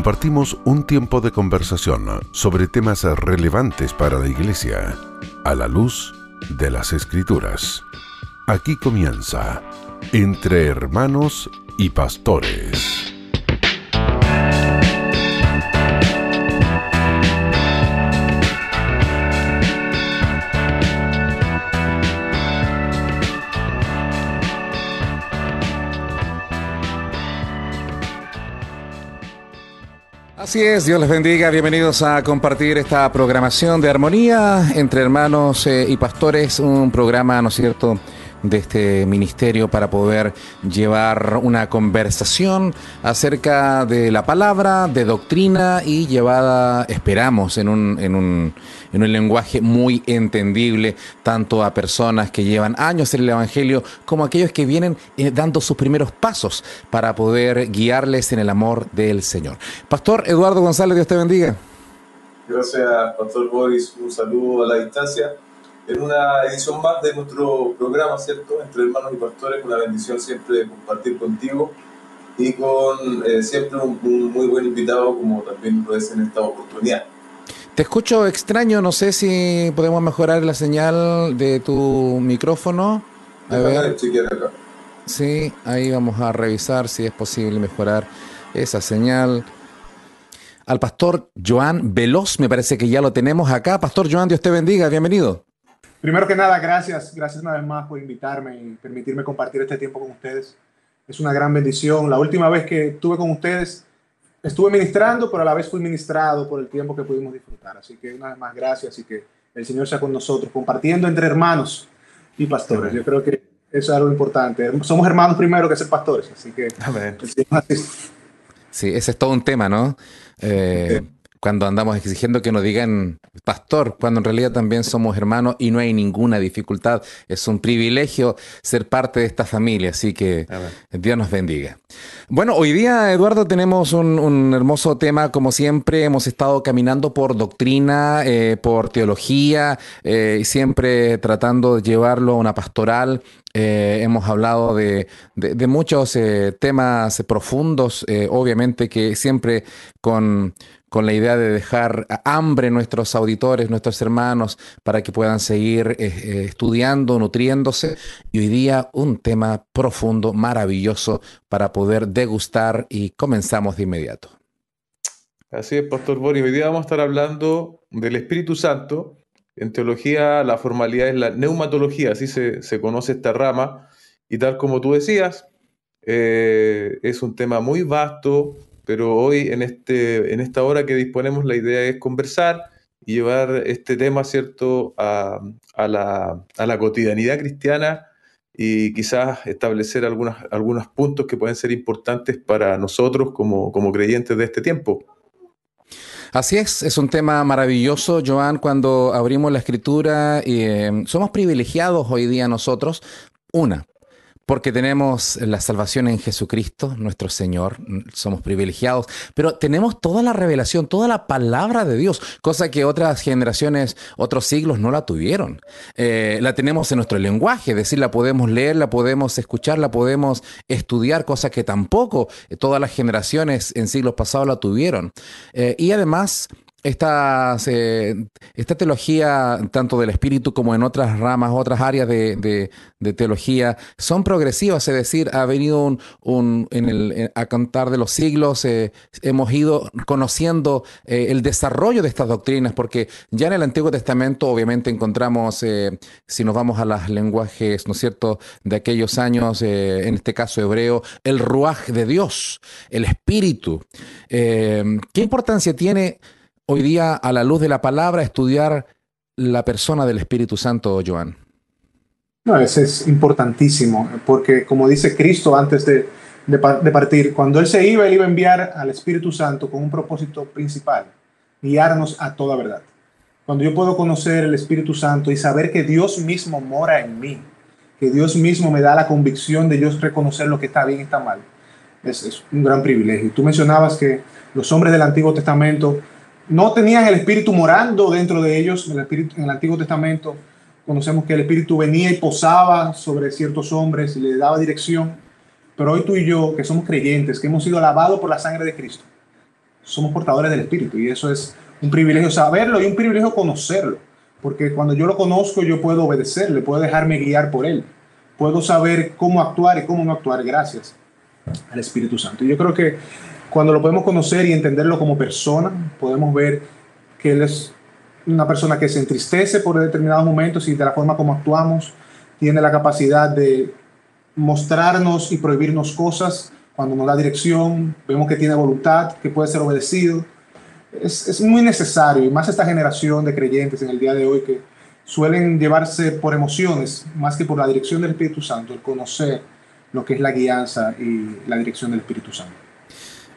compartimos un tiempo de conversación sobre temas relevantes para la Iglesia a la luz de las Escrituras. Aquí comienza Entre Hermanos y Pastores. Así es, Dios les bendiga, bienvenidos a compartir esta programación de armonía entre hermanos eh, y pastores, un programa, ¿no es cierto?, de este ministerio para poder llevar una conversación acerca de la palabra, de doctrina y llevada, esperamos, en un, en un, en un lenguaje muy entendible, tanto a personas que llevan años en el Evangelio como a aquellos que vienen eh, dando sus primeros pasos para poder guiarles en el amor del Señor. Pastor Eduardo González, Dios te bendiga. Gracias, Pastor Boris. Un saludo a la distancia en una edición más de nuestro programa, ¿cierto? Entre hermanos y pastores, una bendición siempre de compartir contigo y con eh, siempre un, muy buen invitado como también lo es en esta oportunidad. Te escucho extraño, no sé si podemos mejorar la señal de tu micrófono. A ver. Acá. Sí, ahí vamos a revisar si es posible mejorar esa señal. Al pastor Joan Veloz, me parece que ya lo tenemos acá. Pastor Joan, Dios te bendiga, bienvenido. Primero que nada, gracias, gracias una vez más por invitarme y permitirme compartir este tiempo con ustedes. Es una gran bendición. La última vez que estuve con ustedes, estuve ministrando, pero a la vez fui ministrado por el tiempo que pudimos disfrutar. Así que una vez más, gracias y que el Señor sea con nosotros, compartiendo entre hermanos y pastores. Yo creo que eso es algo importante. Somos hermanos primero que ser pastores, así que... Sí, ese es todo un tema, ¿no? Eh, cuando andamos exigiendo que nos digan pastor, cuando en realidad también somos hermanos y no hay ninguna dificultad. Es un privilegio ser parte de esta familia, así que Dios nos bendiga. Bueno, hoy día, Eduardo, tenemos un, hermoso tema, como siempre, hemos estado caminando por doctrina, eh, por teología, eh, y siempre tratando de llevarlo a una pastoral. Eh, hemos hablado de, muchos temas profundos, obviamente que siempre con con la idea de dejar hambre nuestros auditores, nuestros hermanos, para que puedan seguir eh, eh, estudiando, nutriéndose. Y hoy día un tema profundo, maravilloso para poder degustar y comenzamos de inmediato. Así es, Pastor Boris. Hoy día vamos a estar hablando del Espíritu Santo. En teología la formalidad es la neumatología, así se, conoce esta rama. Y tal como tú decías, eh, es un tema muy vasto, pero hoy en, este, en esta hora que disponemos la idea es conversar y llevar este tema, ¿cierto?, a, la, cotidianidad cristiana y quizás establecer algunos, algunos puntos que pueden ser importantes para nosotros como, como creyentes de este tiempo. Así es, es un tema maravilloso, Joan, cuando abrimos la escritura. y eh, somos privilegiados hoy día nosotros, una, porque tenemos la salvación en Jesucristo, nuestro Señor, somos privilegiados, pero tenemos toda la revelación, toda la palabra de Dios, cosa que otras generaciones, otros siglos no la tuvieron. Eh, la tenemos en nuestro lenguaje, es decir, la podemos leer, la podemos escuchar, la podemos estudiar, cosa que tampoco todas las generaciones en siglos pasados la tuvieron. Eh, y además esta, esta teología, tanto del espíritu como en otras ramas, otras áreas de, teología, son progresivas, es decir, ha venido un, el, a cantar de los siglos, eh, hemos ido conociendo eh, el desarrollo de estas doctrinas, porque ya en el Antiguo Testamento obviamente encontramos, eh, si nos vamos a los lenguajes, ¿no es cierto?, de aquellos años, en este caso hebreo, el ruaj de Dios, el espíritu. ¿Qué importancia tiene? Hoy día, a la luz de la palabra, estudiar la persona del Espíritu Santo, Joan? No, eso es importantísimo, porque como dice Cristo antes de, partir, cuando Él se iba, Él iba a enviar al Espíritu Santo con un propósito principal, guiarnos a toda verdad. Cuando yo puedo conocer el Espíritu Santo y saber que Dios mismo mora en mí, que Dios mismo me da la convicción de yo reconocer lo que está bien y está mal, es, es un gran privilegio. Tú mencionabas que los hombres del Antiguo Testamento no tenían el Espíritu morando dentro de ellos. En el, Antiguo Testamento conocemos que el Espíritu venía y posaba sobre ciertos hombres y le daba dirección. Pero hoy tú y yo, que somos creyentes, que hemos sido lavados por la sangre de Cristo, somos portadores del Espíritu y eso es un privilegio saberlo y un privilegio conocerlo, porque cuando yo lo conozco yo puedo obedecerle, puedo dejarme guiar por él, puedo saber cómo actuar y cómo no actuar gracias al Espíritu Santo. Y yo creo que cuando lo podemos conocer y entenderlo como persona, podemos ver que Él es una persona que se entristece por determinados momentos y de la forma como actuamos, tiene la capacidad de mostrarnos y prohibirnos cosas cuando nos da dirección, vemos que tiene voluntad, que puede ser obedecido. Es, es muy necesario, y más esta generación de creyentes en el día de hoy que suelen llevarse por emociones más que por la dirección del Espíritu Santo, el conocer lo que es la guianza y la dirección del Espíritu Santo.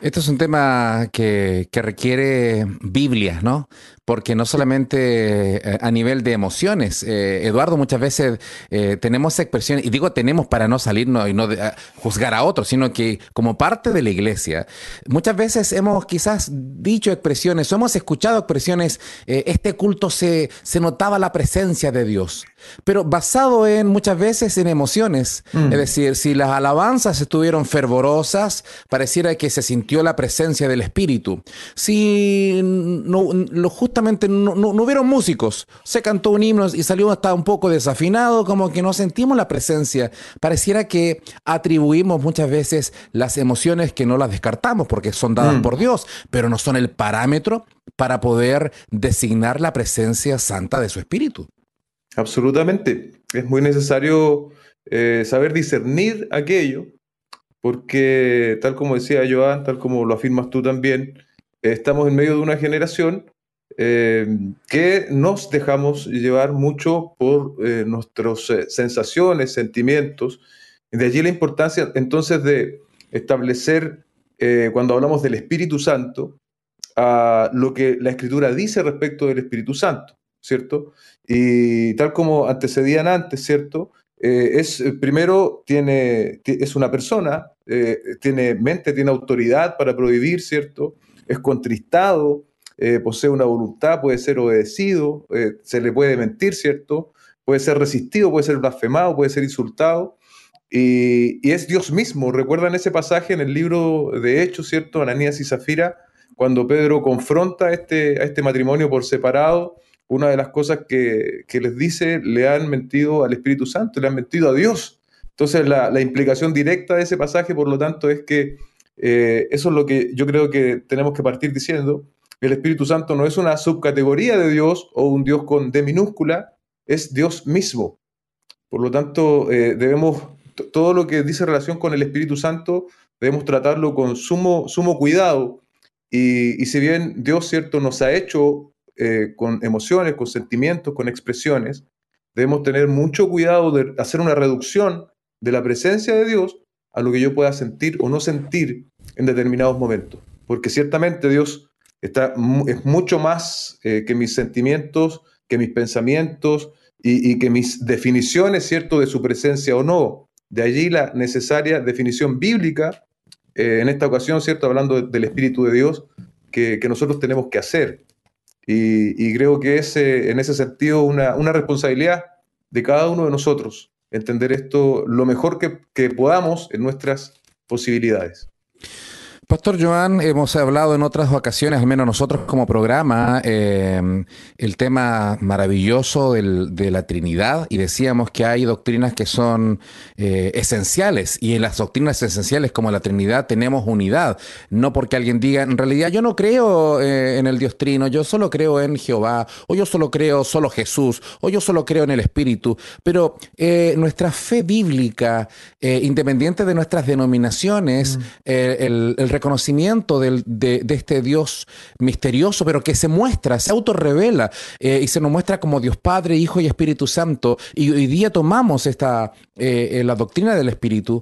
Esto es un tema que, que requiere Biblia, ¿no? Porque no solamente eh, a nivel de emociones, eh, Eduardo, muchas veces eh, tenemos expresiones, y digo tenemos para no salirnos y no juzgar a otros, sino que como parte de la iglesia, muchas veces hemos quizás dicho expresiones o hemos escuchado expresiones, este culto se, se notaba la presencia de Dios, pero basado en muchas veces en emociones, mm. es decir, si las alabanzas estuvieron fervorosas, pareciera que se sintió la presencia del Espíritu. Si no, lo justo justamente no, no, hubieron músicos. Se cantó un himno y salió hasta un poco desafinado, como que no sentimos la presencia. Pareciera que atribuimos muchas veces las emociones que no las descartamos porque son dadas mm. por Dios, pero no son el parámetro para poder designar la presencia santa de su espíritu. Absolutamente. Es muy necesario eh, saber discernir aquello, porque tal como decía Joan, tal como lo afirmas tú también, estamos en medio de una generación eh, que nos dejamos llevar mucho por eh, nuestras eh, sensaciones, sentimientos. De allí la importancia entonces de establecer, cuando hablamos del Espíritu Santo, a lo que la Escritura dice respecto del Espíritu Santo, ¿cierto? Y tal como antecedían antes, ¿cierto? es primero tiene, es una persona, tiene mente, tiene autoridad para prohibir, ¿cierto? Es contristado, eh, posee una voluntad, puede ser obedecido, eh, se le puede mentir, ¿cierto? Puede ser resistido, puede ser blasfemado, puede ser insultado. Y, es Dios mismo. ¿Recuerdan ese pasaje en el libro de Hechos, ¿cierto? Ananías y Zafira, cuando Pedro confronta este, a este matrimonio por separado, una de las cosas que, les dice, le han mentido al Espíritu Santo, le han mentido a Dios. Entonces la, implicación directa de ese pasaje, por lo tanto, es que eh, eso es lo que yo creo que tenemos que partir diciendo, el Espíritu Santo no es una subcategoría de Dios o un Dios con D minúscula, es Dios mismo. Por lo tanto, eh, debemos, todo lo que dice relación con el Espíritu Santo, debemos tratarlo con sumo, sumo cuidado. Y, si bien Dios, cierto, nos ha hecho eh, con emociones, con sentimientos, con expresiones, debemos tener mucho cuidado de hacer una reducción de la presencia de Dios a lo que yo pueda sentir o no sentir en determinados momentos. Porque ciertamente Dios Es mucho más eh, que mis sentimientos, que mis pensamientos y, que mis definiciones, ¿cierto?, de su presencia o no. De allí la necesaria definición bíblica, eh, en esta ocasión, ¿cierto?, hablando del Espíritu de Dios, que, nosotros tenemos que hacer. Y, creo que es en ese sentido una, responsabilidad de cada uno de nosotros, entender esto lo mejor que podamos en nuestras posibilidades. Pastor Joan, hemos hablado en otras ocasiones, al menos nosotros como programa, em, el tema maravilloso de la Trinidad y decíamos que hay doctrinas que son eh, esenciales y en las doctrinas esenciales como la Trinidad tenemos unidad. No porque alguien diga, en realidad yo no creo eh, en el Dios Trino, yo solo creo en Jehová, o yo solo creo solo Jesús, o yo solo creo en el Espíritu, pero eh, nuestra fe bíblica, independiente de nuestras denominaciones, mm. el, el reconocimiento de, este Dios misterioso, pero que se muestra, se autorrevela eh, y se nos muestra como Dios Padre, Hijo y Espíritu Santo. Y hoy día tomamos esta, eh, eh, la doctrina del Espíritu.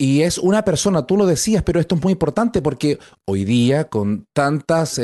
Y es una persona, tú lo decías, pero esto es muy importante porque hoy día con tantas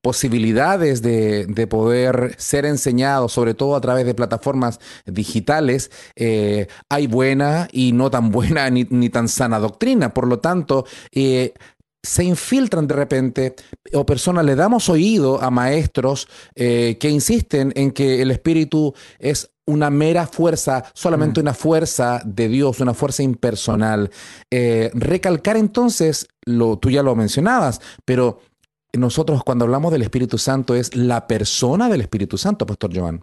posibilidades de, poder ser enseñado, sobre todo a través de plataformas digitales, hay buena y no tan buena ni, ni tan sana doctrina. Por lo tanto, se infiltran de repente o personas le damos oído a maestros que insisten en que el espíritu es una mera fuerza, solamente mm. una fuerza de Dios, una fuerza impersonal. Eh, recalcar entonces lo, tú ya lo mencionabas, pero nosotros cuando hablamos del Espíritu Santo es la persona del Espíritu Santo, Pastor Joan.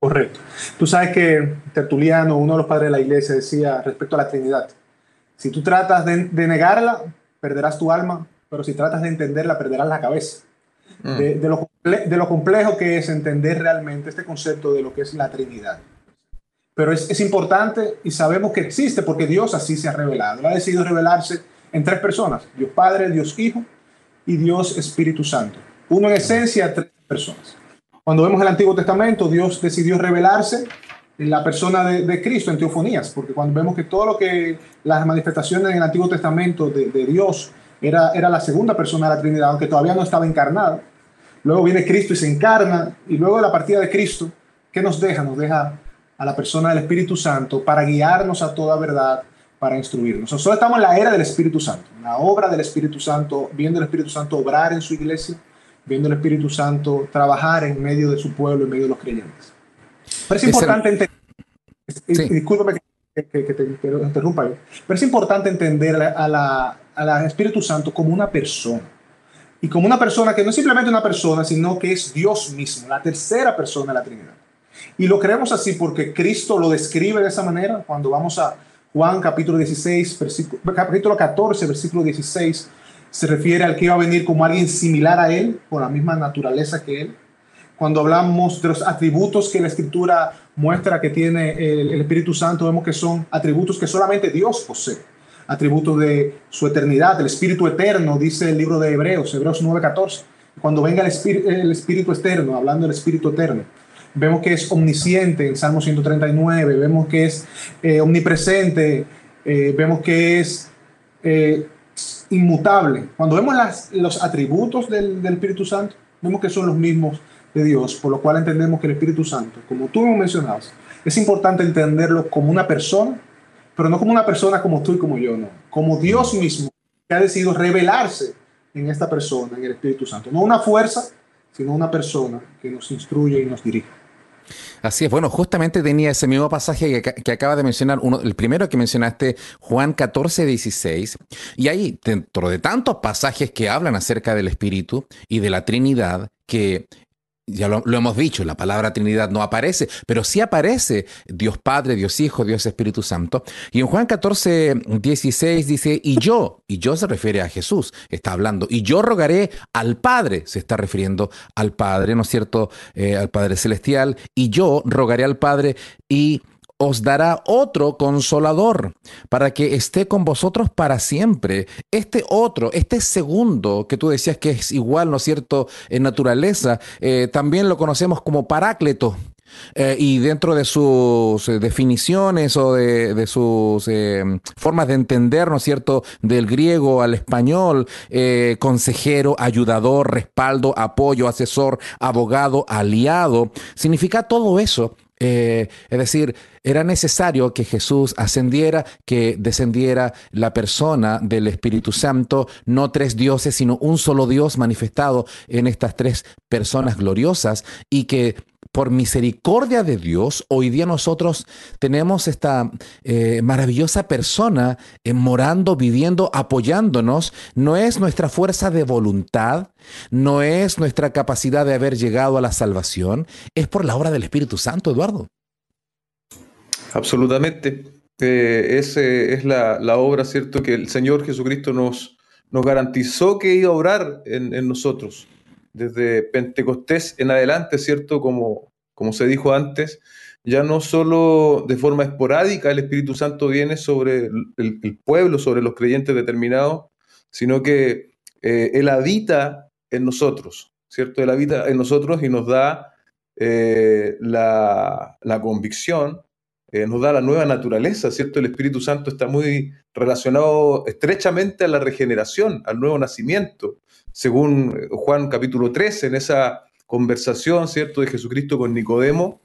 Correcto. Tú sabes que Tertuliano, uno de los padres de la iglesia, decía respecto a la Trinidad, si tú tratas de, negarla, perderás tu alma, pero si tratas de entenderla, perderás la cabeza. Mm. De, lo, de, lo, complejo que es entender realmente este concepto de lo que es la Trinidad. Pero es, es importante y sabemos que existe porque Dios así se ha revelado. Ha decidido revelarse en tres personas, Dios Padre, Dios Hijo y Dios Espíritu Santo. Uno en esencia, tres personas. Cuando vemos el Antiguo Testamento, Dios decidió revelarse en la persona de, Cristo en teofonías, porque cuando vemos que todo lo que las manifestaciones en el Antiguo Testamento de, Dios era, era la segunda persona de la Trinidad, aunque todavía no estaba encarnado, luego viene Cristo y se encarna, y luego de la partida de Cristo, ¿qué nos deja? Nos deja a la persona del Espíritu Santo para guiarnos a toda verdad, para instruirnos. Nosotros estamos en la era del Espíritu Santo, la obra del Espíritu Santo, viendo el Espíritu Santo obrar en su iglesia, viendo el Espíritu Santo trabajar en medio de su pueblo, en medio de los creyentes. Pero es importante entender, discúlpame que, te, interrumpa, pero es importante entender a la, a Espíritu Santo como una persona. Y como una persona que no es simplemente una persona, sino que es Dios mismo, la tercera persona de la Trinidad. Y lo creemos así porque Cristo lo describe de esa manera cuando vamos a Juan capítulo 16, capítulo 14, versículo 16, se refiere al que iba a venir como alguien similar a él, con la misma naturaleza que él. Cuando hablamos de los atributos que la escritura muestra que tiene el, Espíritu Santo, vemos que son atributos que solamente Dios posee. Atributos de su eternidad, el Espíritu eterno, dice el libro de Hebreos, Hebreos 9:14. Cuando venga el Espíritu, el Espíritu eterno, hablando del Espíritu eterno, vemos que es omnisciente en Salmo 139, vemos que es eh, omnipresente, eh, vemos que es eh, inmutable. Cuando vemos los atributos del, Espíritu Santo, vemos que son los mismos de Dios, por lo cual entendemos que el Espíritu Santo, como tú me mencionabas, es importante entenderlo como una persona, pero no como una persona como tú y como yo, no, como Dios mismo que ha decidido revelarse en esta persona, en el Espíritu Santo. No una fuerza, sino una persona que nos instruye y nos dirige. Así es, bueno, justamente tenía ese mismo pasaje que, acaba de mencionar, uno, el primero que mencionaste, Juan 14, 16, y ahí, dentro de tantos pasajes que hablan acerca del Espíritu y de la Trinidad, que ya lo, hemos dicho, la palabra Trinidad no aparece, pero sí aparece Dios Padre, Dios Hijo, Dios Espíritu Santo. Y en Juan 14, 16 dice, y yo, y yo se refiere a Jesús, está hablando, y yo rogaré al Padre, se está refiriendo al Padre, ¿no es cierto? Eh, al Padre Celestial, y yo rogaré al Padre y os dará otro consolador para que esté con vosotros para siempre. Este otro, este segundo que tú decías que es igual, ¿no es cierto?, en naturaleza, eh, también lo conocemos como parácleto. Eh, y dentro de sus eh, definiciones o de, sus formas de entender, ¿no es cierto?, del griego al español, consejero, ayudador, respaldo, apoyo, asesor, abogado, aliado, significa todo eso eh, es decir, era necesario que Jesús ascendiera, que descendiera la persona del Espíritu Santo, no tres dioses, sino un solo Dios manifestado en estas tres personas gloriosas y que por misericordia de Dios, hoy día nosotros tenemos esta eh, maravillosa persona eh, morando, viviendo, apoyándonos. No es nuestra fuerza de voluntad, no es nuestra capacidad de haber llegado a la salvación, es por la obra del Espíritu Santo, Eduardo. Absolutamente. Eh, es la, obra, ¿cierto?, que el Señor Jesucristo nos, nos garantizó que iba a obrar en nosotros desde Pentecostés en adelante, ¿cierto? Como, como se dijo antes, ya no solo de forma esporádica el Espíritu Santo viene sobre el, pueblo, sobre los creyentes determinados, sino que eh, Él habita en nosotros, ¿cierto? Él habita en nosotros y nos da eh, la, convicción, eh, nos da la nueva naturaleza, ¿cierto? El Espíritu Santo está muy relacionado estrechamente a la regeneración, al nuevo nacimiento según Juan capítulo 13, en esa conversación, ¿cierto?, de Jesucristo con Nicodemo,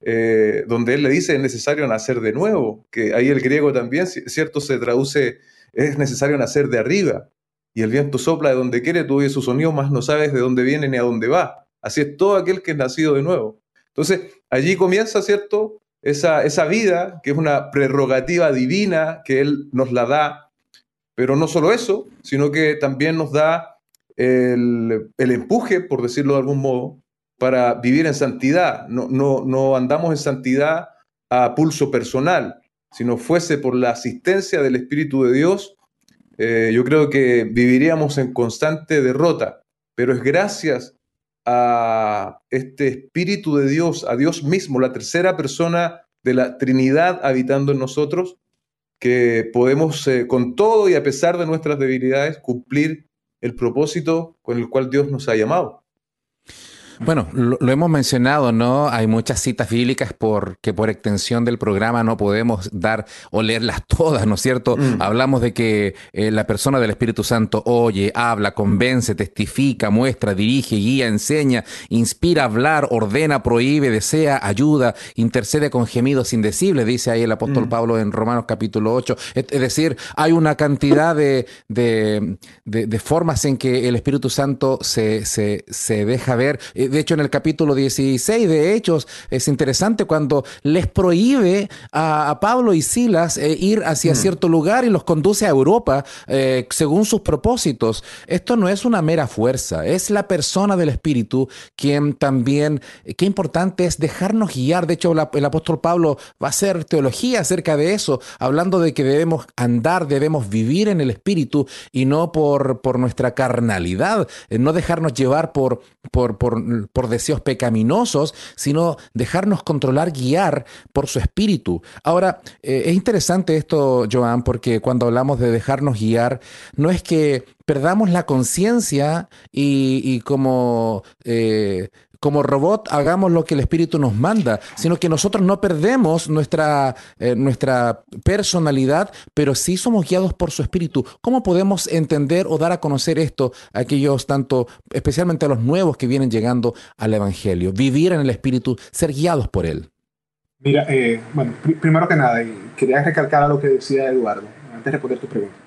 eh, donde él le dice es necesario nacer de nuevo, que ahí el griego también, ¿cierto?, se traduce es necesario nacer de arriba, y el viento sopla de donde quiere, tú oyes su sonido, más no sabes de dónde viene ni a dónde va. Así es todo aquel que es nacido de nuevo. Entonces, allí comienza, ¿cierto?, esa, esa vida, que es una prerrogativa divina que Él nos la da pero no solo eso, sino que también nos da el, empuje, por decirlo de algún modo, para vivir en santidad. No, no, no andamos en santidad a pulso personal, sino fuese por la asistencia del Espíritu de Dios, eh, yo creo que viviríamos en constante derrota. Pero es gracias a este Espíritu de Dios, a Dios mismo, la tercera persona de la Trinidad habitando en nosotros, que podemos eh, con todo y a pesar de nuestras debilidades cumplir el propósito con el cual Dios nos ha llamado. Bueno, lo, hemos mencionado, ¿no? Hay muchas citas bíblicas porque por extensión del programa no podemos dar o leerlas todas, ¿no es cierto? Mm. Hablamos de que eh, la persona del Espíritu Santo oye, habla, convence, testifica, muestra, dirige, guía, enseña, inspira a hablar, ordena, prohíbe, desea, ayuda, intercede con gemidos indecibles, dice ahí el apóstol mm. Pablo en Romanos capítulo 8. Es, decir, hay una cantidad de, de, formas en que el Espíritu Santo se, se, se deja ver. Eh, de hecho, en el capítulo 16 de Hechos es interesante cuando les prohíbe a, Pablo y Silas eh, ir hacia mm. cierto lugar y los conduce a Europa eh, según sus propósitos. Esto no es una mera fuerza, es la persona del Espíritu quien también, qué importante es dejarnos guiar. De hecho, el apóstol Pablo va a hacer teología acerca de eso, hablando de que debemos andar, debemos vivir en el Espíritu y no por, por nuestra carnalidad, no dejarnos llevar por, por, por por deseos pecaminosos, sino dejarnos controlar, guiar por su espíritu. Ahora, eh, es interesante esto, Joan, porque cuando hablamos de dejarnos guiar, no es que perdamos la conciencia y, como eh, como robot hagamos lo que el Espíritu nos manda, sino que nosotros no perdemos nuestra, eh, nuestra personalidad, pero sí somos guiados por su Espíritu. ¿Cómo podemos entender o dar a conocer esto a aquellos tanto, especialmente a los nuevos que vienen llegando al Evangelio? Vivir en el Espíritu, ser guiados por Él. Mira, eh, bueno, primero que nada, quería recalcar a lo que decía Eduardo, antes de responder tu pregunta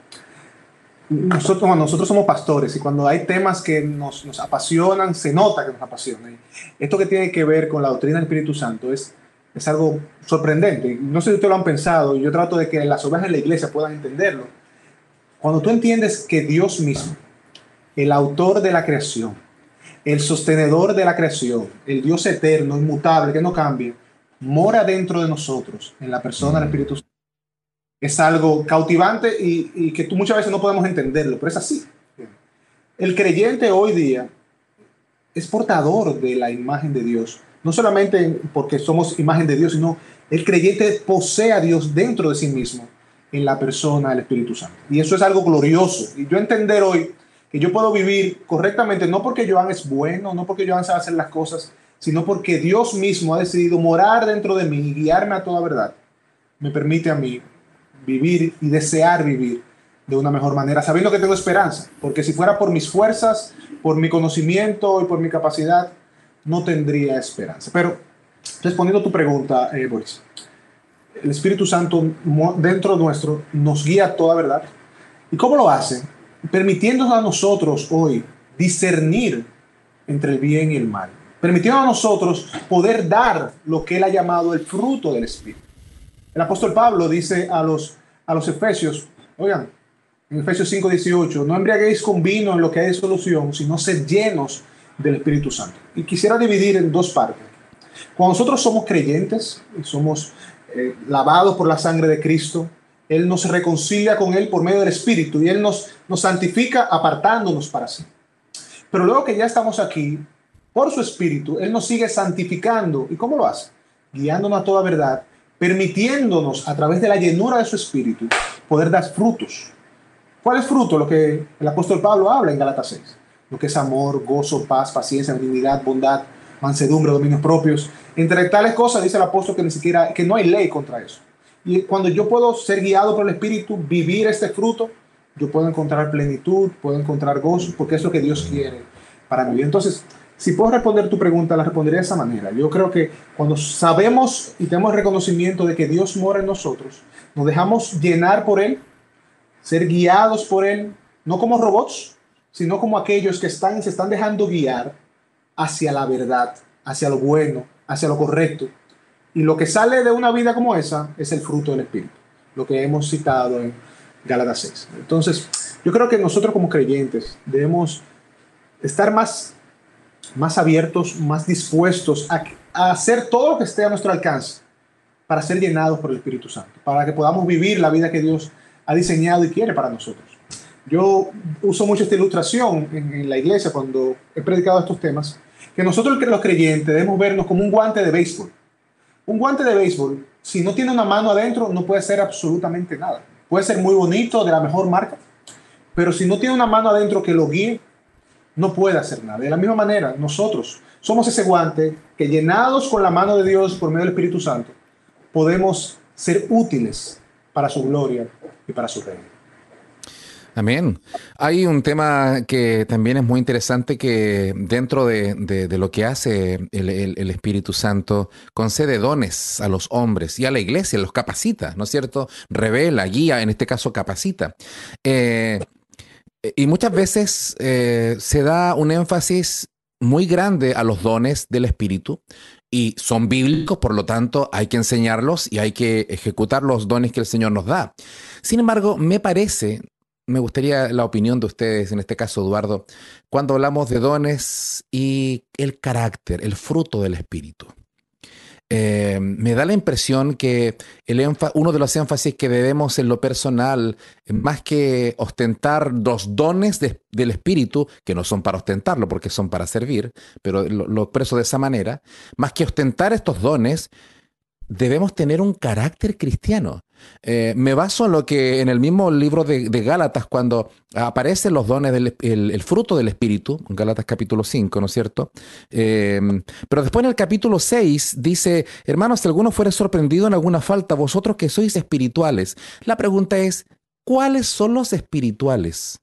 nosotros, nosotros somos pastores y cuando hay temas que nos, nos, apasionan, se nota que nos apasionan. Esto que tiene que ver con la doctrina del Espíritu Santo es, es algo sorprendente. No sé si ustedes lo han pensado, y yo trato de que las ovejas de la iglesia puedan entenderlo. Cuando tú entiendes que Dios mismo, el autor de la creación, el sostenedor de la creación, el Dios eterno, inmutable, que no cambia, mora dentro de nosotros, en la persona del Espíritu Santo es algo cautivante y, que tú muchas veces no podemos entenderlo, pero es así. El creyente hoy día es portador de la imagen de Dios, no solamente porque somos imagen de Dios, sino el creyente posee a Dios dentro de sí mismo en la persona del Espíritu Santo. Y eso es algo glorioso. Y yo entender hoy que yo puedo vivir correctamente, no porque Joan es bueno, no porque Joan sabe hacer las cosas, sino porque Dios mismo ha decidido morar dentro de mí y guiarme a toda verdad, me permite a mí vivir y desear vivir de una mejor manera, sabiendo que tengo esperanza, porque si fuera por mis fuerzas, por mi conocimiento y por mi capacidad, no tendría esperanza. Pero respondiendo a tu pregunta, eh, Boris, el Espíritu Santo dentro nuestro nos guía toda verdad. ¿Y cómo lo hace? Permitiéndonos a nosotros hoy discernir entre el bien y el mal. Permitiendo a nosotros poder dar lo que Él ha llamado el fruto del Espíritu. El apóstol Pablo dice a los, a los efesios, oigan, en Efesios 5:18, no embriaguéis con vino en lo que hay solución, sino sed llenos del Espíritu Santo. Y quisiera dividir en dos partes. Cuando nosotros somos creyentes y somos eh, lavados por la sangre de Cristo, Él nos reconcilia con Él por medio del Espíritu y Él nos, nos santifica apartándonos para sí. Pero luego que ya estamos aquí, por su Espíritu, Él nos sigue santificando. ¿Y cómo lo hace? Guiándonos a toda verdad permitiéndonos a través de la llenura de su espíritu poder dar frutos. ¿Cuál es fruto? Lo que el apóstol Pablo habla en Galatas 6. Lo que es amor, gozo, paz, paciencia, dignidad, bondad, mansedumbre, dominios propios. Entre tales cosas dice el apóstol que ni siquiera, que no hay ley contra eso. Y cuando yo puedo ser guiado por el Espíritu, vivir este fruto, yo puedo encontrar plenitud, puedo encontrar gozo, porque es lo que Dios quiere para mí. Entonces, si puedo responder tu pregunta, la respondería de esa manera. Yo creo que cuando sabemos y tenemos reconocimiento de que Dios mora en nosotros, nos dejamos llenar por Él, ser guiados por Él, no como robots, sino como aquellos que están y se están dejando guiar hacia la verdad, hacia lo bueno, hacia lo correcto. Y lo que sale de una vida como esa es el fruto del Espíritu, lo que hemos citado en Gálatas 6. Entonces, yo creo que nosotros como creyentes debemos estar más, más abiertos, más dispuestos a, hacer todo lo que esté a nuestro alcance para ser llenados por el Espíritu Santo, para que podamos vivir la vida que Dios ha diseñado y quiere para nosotros. Yo uso mucho esta ilustración en, la iglesia cuando he predicado estos temas, que nosotros los creyentes debemos vernos como un guante de béisbol. Un guante de béisbol, si no tiene una mano adentro, no puede ser absolutamente nada. Puede ser muy bonito, de la mejor marca, pero si no tiene una mano adentro que lo guíe, no puede hacer nada. De la misma manera, nosotros somos ese guante que llenados con la mano de Dios por medio del Espíritu Santo, podemos ser útiles para su gloria y para su reino. Amén. Hay un tema que también es muy interesante que dentro de, lo que hace el, Espíritu Santo concede dones a los hombres y a la iglesia, los capacita, ¿no es cierto? Revela, guía, en este caso capacita. Eh, y muchas veces eh, se da un énfasis muy grande a los dones del Espíritu y son bíblicos, por lo tanto hay que enseñarlos y hay que ejecutar los dones que el Señor nos da. Sin embargo, me parece, me gustaría la opinión de ustedes, en este caso Eduardo, cuando hablamos de dones y el carácter, el fruto del Espíritu. Eh, me da la impresión que el uno de los énfasis que debemos en lo personal, más que ostentar los dones del Espíritu, que no son para ostentarlo porque son para servir, pero lo, lo expreso de esa manera, más que ostentar estos dones, debemos tener un carácter cristiano. Eh, me baso en lo que en el mismo libro de, Gálatas, cuando aparecen los dones del el, fruto del Espíritu, Gálatas capítulo 5, ¿no es cierto? Em, pero después en el capítulo 6 dice, hermanos, si alguno fuere sorprendido en alguna falta, vosotros que sois espirituales, la pregunta es, ¿cuáles son los espirituales?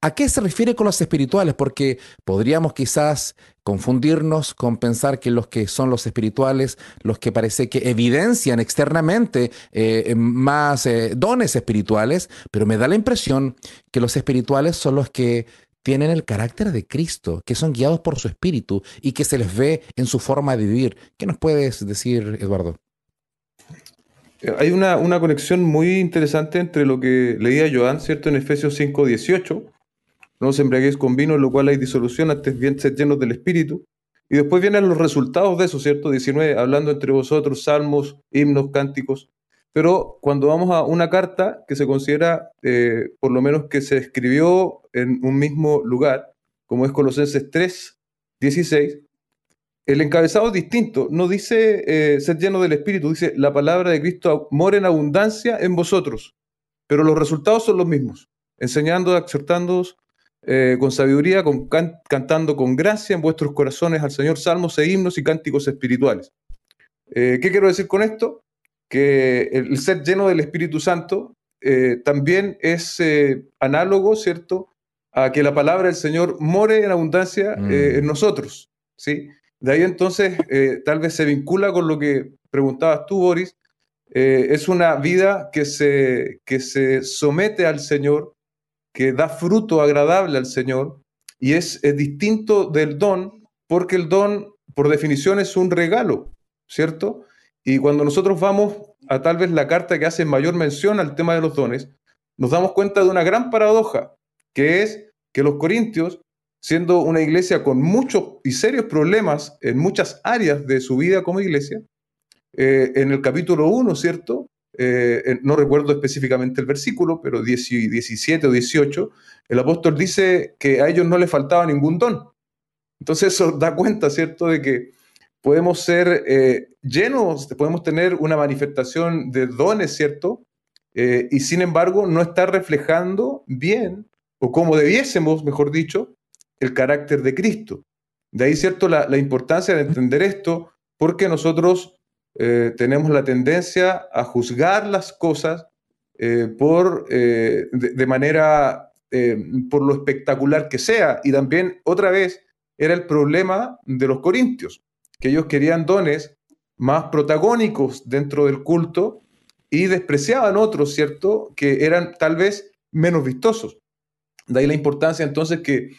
¿A qué se refiere con los espirituales? Porque podríamos quizás confundirnos con pensar que los que son los espirituales, los que parece que evidencian externamente eh, más eh, dones espirituales, pero me da la impresión que los espirituales son los que tienen el carácter de Cristo, que son guiados por su espíritu y que se les ve en su forma de vivir. ¿Qué nos puedes decir, Eduardo? Hay una, conexión muy interesante entre lo que leía Joan, ¿cierto? En Efesios 5, 18. No os embriaguéis con vino, en lo cual hay disolución, antes bien ser llenos del Espíritu. Y después vienen los resultados de eso, ¿cierto? 19, hablando entre vosotros, salmos, himnos, cánticos. Pero cuando vamos a una carta que se considera, eh, por lo menos que se escribió en un mismo lugar, como es Colosenses 3, 16, el encabezado es distinto. No dice eh, ser lleno del Espíritu, dice la palabra de Cristo mora en abundancia en vosotros. Pero los resultados son los mismos. Enseñando, exhortándoos eh, con sabiduría, con cantando con gracia en vuestros corazones al Señor salmos e himnos y cánticos espirituales. Eh, ¿Qué quiero decir con esto? Que el, ser lleno del Espíritu Santo también es análogo, ¿cierto? A que la palabra del Señor more en abundancia mm. en nosotros. ¿sí? De ahí entonces eh, tal vez se vincula con lo que preguntabas tú, Boris. Eh, es una vida que se, que se somete al Señor, que da fruto agradable al Señor, y es, distinto del don, porque el don, por definición, es un regalo, ¿cierto? Y cuando nosotros vamos a tal vez la carta que hace mayor mención al tema de los dones, nos damos cuenta de una gran paradoja, que es que los corintios siendo una iglesia con muchos y serios problemas en muchas áreas de su vida como iglesia, eh, en el capítulo 1, ¿cierto? Eh, no recuerdo específicamente el versículo, pero 17 o 18, el apóstol dice que a ellos no les faltaba ningún don. Entonces eso da cuenta, ¿cierto?, de que podemos ser eh, llenos, podemos tener una manifestación de dones, ¿cierto? y sin embargo no estar reflejando bien, o como debiésemos, mejor dicho, el carácter de Cristo. De ahí, ¿cierto?, la, importancia de entender esto, porque nosotros eh, tenemos la tendencia a juzgar las cosas eh, por, eh, de, manera, por lo espectacular que sea. Y también, otra vez, era el problema de los corintios, que ellos querían dones más protagónicos dentro del culto y despreciaban otros, ¿cierto?, que eran tal vez menos vistosos. De ahí la importancia entonces que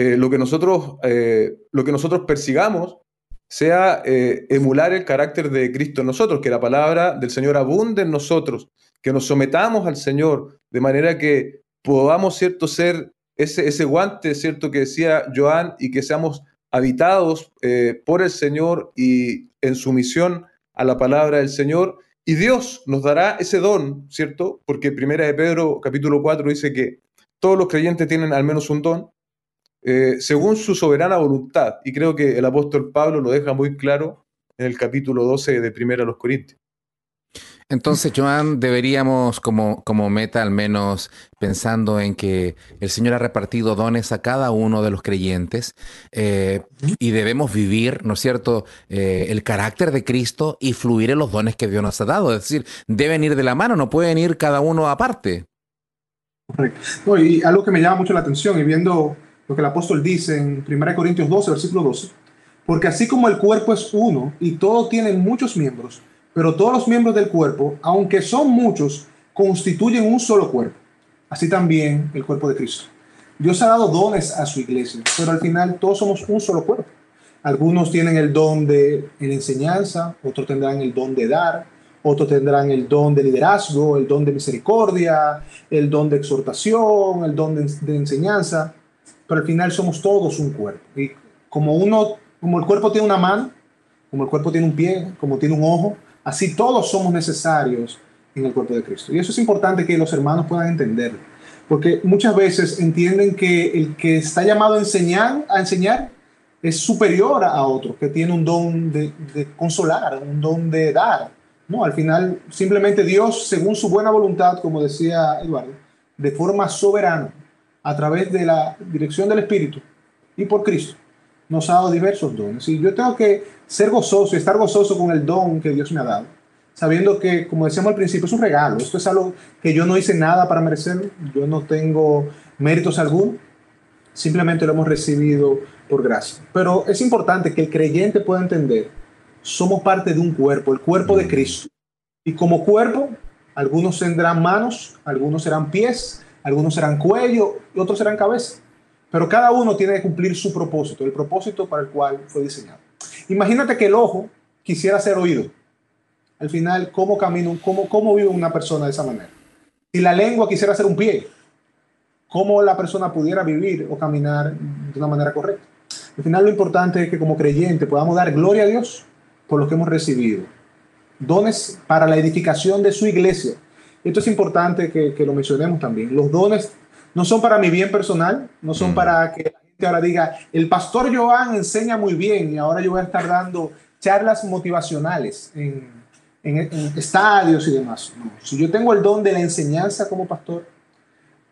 eh, lo, que nosotros, eh, lo que nosotros persigamos sea eh, emular el carácter de Cristo en nosotros, que la palabra del Señor abunde en nosotros, que nos sometamos al Señor, de manera que podamos, ¿cierto?, ser ese, ese guante, ¿cierto?, que decía Joan, y que seamos habitados por el Señor y en sumisión a la palabra del Señor. Y Dios nos dará ese don, ¿cierto? Porque Primera de Pedro, capítulo 4, dice que todos los creyentes tienen al menos un don, eh, según su soberana voluntad. Y creo que el apóstol Pablo lo deja muy claro en el capítulo 12 de Primera a los Corintios. Entonces, Joan, deberíamos como, como meta al menos pensando en que el Señor ha repartido dones a cada uno de los creyentes eh, y debemos vivir, ¿no es cierto?, eh, el carácter de Cristo y fluir en los dones que Dios nos ha dado. Es decir, deben ir de la mano, no pueden ir cada uno aparte. Correcto. y algo que me llama mucho la atención y viendo lo que el apóstol dice en 1 Corintios 12, versículo 12, porque así como el cuerpo es uno y todo tiene muchos miembros, pero todos los miembros del cuerpo, aunque son muchos, constituyen un solo cuerpo. Así también el cuerpo de Cristo. Dios ha dado dones a su iglesia, pero al final todos somos un solo cuerpo. Algunos tienen el don de la enseñanza, otros tendrán el don de dar, otros tendrán el don de liderazgo, el don de misericordia, el don de exhortación, el don de enseñanza, pero al final somos todos un cuerpo. Y como uno, como el cuerpo tiene una mano, como el cuerpo tiene un pie, como tiene un ojo, Así todos somos necesarios en el cuerpo de Cristo. Y eso es importante que los hermanos puedan entender, porque muchas veces entienden que el que está llamado a enseñar, a enseñar es superior a otro, que tiene un don de, consolar, un don de dar. No, al final simplemente Dios, según su buena voluntad, como decía Eduardo, de forma soberana, a través de la dirección del Espíritu y por Cristo, nos ha dado diversos dones. Y yo tengo que ser gozoso y estar gozoso con el don que Dios me ha dado, sabiendo que, como decíamos al principio, es un regalo. Esto es algo que yo no hice nada para merecerlo, yo no tengo méritos alguno, simplemente lo hemos recibido por gracia. Pero es importante que el creyente pueda entender, somos parte de un cuerpo, el cuerpo de Cristo. Y como cuerpo, algunos tendrán manos, algunos serán pies, algunos serán cuello y otros serán cabeza. Pero cada uno tiene que cumplir su propósito, el propósito para el cual fue diseñado. Imagínate que el ojo quisiera ser oído. Al final, ¿cómo camina, cómo, cómo vive una persona de esa manera? Si la lengua quisiera ser un pie, ¿cómo la persona pudiera vivir o caminar de una manera correcta? Al final, lo importante es que como creyente podamos dar gloria a Dios por lo que hemos recibido. Dones para la edificación de su iglesia. Esto es importante que, que lo mencionemos también. Los dones no son para mi bien personal, no son mm. para que la gente ahora diga, el pastor Joan enseña muy bien y ahora yo voy a estar dando charlas motivacionales en, estadios y demás. Si yo tengo el don de la enseñanza como pastor,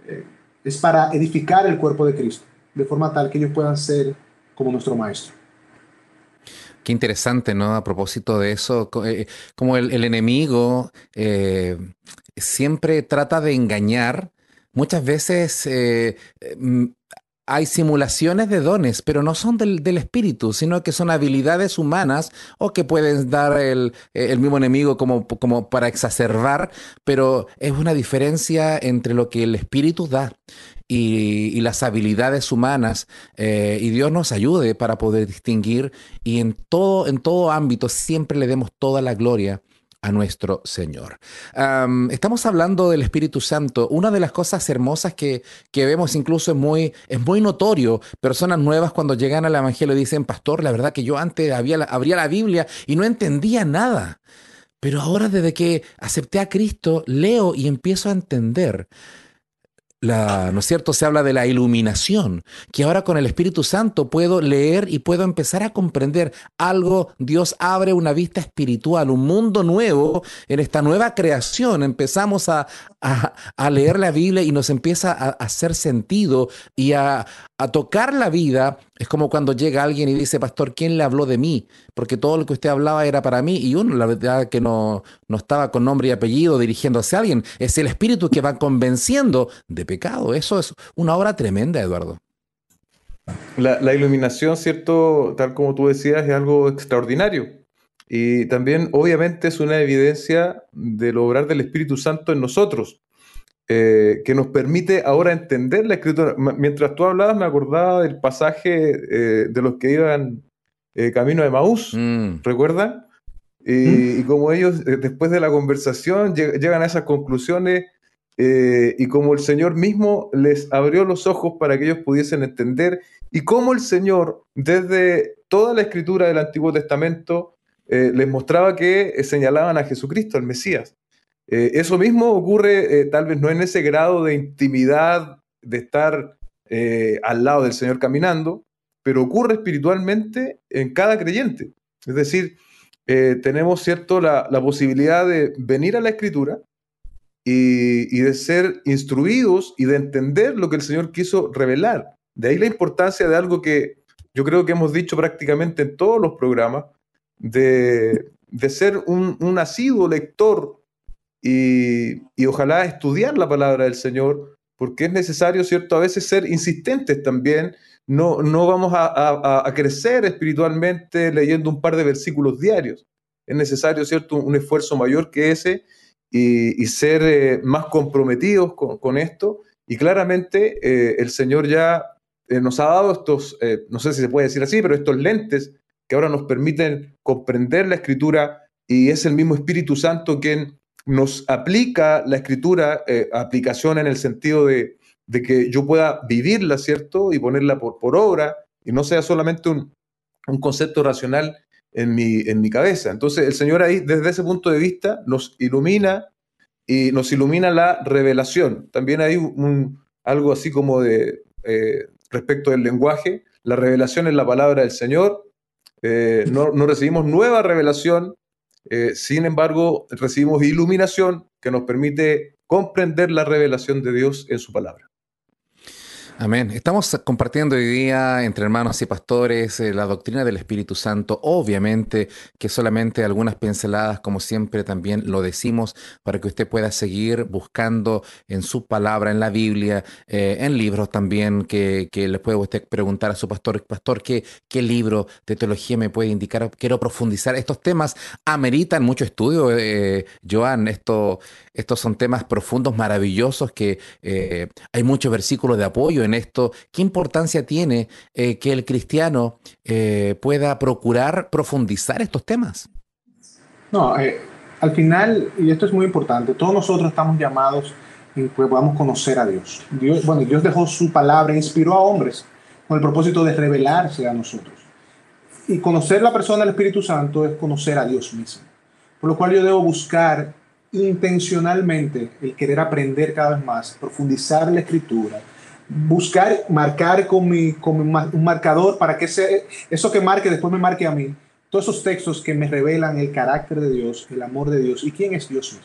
eh, es para edificar el cuerpo de Cristo, de forma tal que ellos puedan ser como nuestro maestro. Qué interesante, ¿no? A propósito de eso, eh, como el, enemigo eh, siempre trata de engañar muchas veces eh, mm, hay simulaciones de dones, pero no son del, espíritu, sino que son habilidades humanas o que pueden dar el, mismo enemigo como, para exacerbar, pero es una diferencia entre lo que el espíritu da. Y, las habilidades humanas eh, y Dios nos ayude para poder distinguir y en todo en todo ámbito siempre le demos toda la gloria a nuestro Señor. estamos hablando del Espíritu Santo. Una de las cosas hermosas que, vemos incluso es muy, es muy notorio. Personas nuevas cuando llegan al Evangelio dicen, pastor, la verdad que yo antes había, abría la Biblia y no entendía nada. Pero ahora desde que acepté a Cristo, leo y empiezo a entender ¿no es cierto? Se habla de la iluminación, que ahora con el Espíritu Santo puedo leer y puedo empezar a comprender algo. Dios abre una vista espiritual, un mundo nuevo en esta nueva creación. Empezamos a, a, leer la Biblia y nos empieza a, hacer sentido y a, tocar la vida. Es como cuando llega alguien y dice, pastor, ¿quién le habló de mí? Porque todo lo que usted hablaba era para mí y uno, la verdad, que no, no estaba con nombre y apellido dirigiéndose a alguien. Es el Espíritu que va convenciendo de pecado. Eso es una obra tremenda, Eduardo. La, la iluminación, ¿cierto? Tal como tú decías, es algo extraordinario. Y también, obviamente, es una evidencia del obrar del Espíritu Santo en nosotros, eh, que nos permite ahora entender la Escritura. mientras tú hablabas, me acordaba del pasaje eh, de los que iban eh, camino de Maús, mm. ¿recuerdan? y, como ellos eh, después de la conversación llegan a esas conclusiones eh, y como el Señor mismo les abrió los ojos para que ellos pudiesen entender y como el Señor desde toda la escritura del Antiguo Testamento eh, les mostraba que señalaban a Jesucristo, al Mesías. Eso mismo ocurre tal vez no en ese grado de intimidad, de estar al lado del Señor caminando, pero ocurre espiritualmente en cada creyente. Es decir, eh, tenemos cierto la, posibilidad de venir a la escritura y, de ser instruidos y de entender lo que el Señor quiso revelar. De ahí la importancia de algo que yo creo que hemos dicho prácticamente en todos los programas, de, ser un, un asiduo lector y, ojalá estudiar la palabra del Señor, porque es necesario, ¿cierto? A veces ser insistentes también no, no vamos a, crecer espiritualmente leyendo un par de versículos diarios. Es necesario, ¿cierto?, un esfuerzo mayor que ese y, ser eh, más comprometidos con, esto. Y claramente eh, el Señor ya eh, nos ha dado estos, no sé si se puede decir así, pero estos lentes que ahora nos permiten comprender la escritura y es el mismo Espíritu Santo quien nos aplica la escritura, aplicación en el sentido de, que yo pueda vivirla, ¿cierto? Y ponerla por, obra y no sea solamente un, concepto racional en mi, en mi cabeza. Entonces el Señor ahí, desde ese punto de vista, nos ilumina y nos ilumina la revelación. También hay algo así como de eh, respecto del lenguaje. La revelación es la palabra del Señor. Eh, no, recibimos nueva revelación, eh, sin embargo, recibimos iluminación que nos permite comprender la revelación de Dios en su palabra. Amén. Estamos compartiendo hoy día entre hermanos y pastores eh, la doctrina del Espíritu Santo. Obviamente que solamente algunas pinceladas, como siempre también lo decimos, para que usted pueda seguir buscando en su palabra, en la Biblia, eh, en libros también, que, le puede usted preguntar a su pastor, pastor, ¿qué, ¿qué libro de teología me puede indicar? Quiero profundizar. Estos temas ameritan mucho estudio, eh, Joan. Esto, estos son temas profundos, maravillosos, que hay muchos versículos de apoyo en esto, ¿qué importancia tiene eh, que el cristiano eh, pueda procurar profundizar estos temas? No, eh, al final, y esto es muy importante, todos nosotros estamos llamados en que podamos conocer a Dios. Dios. Bueno, Dios dejó su palabra, inspiró a hombres con el propósito de revelarse a nosotros. Y conocer la persona del Espíritu Santo es conocer a Dios mismo. Por lo cual yo debo buscar intencionalmente el querer aprender cada vez más, profundizar la escritura, buscar marcar con, mi, con un marcador para que ese, eso que marque después me marque a mí. Todos esos textos que me revelan el carácter de Dios, el amor de Dios y quién es Dios.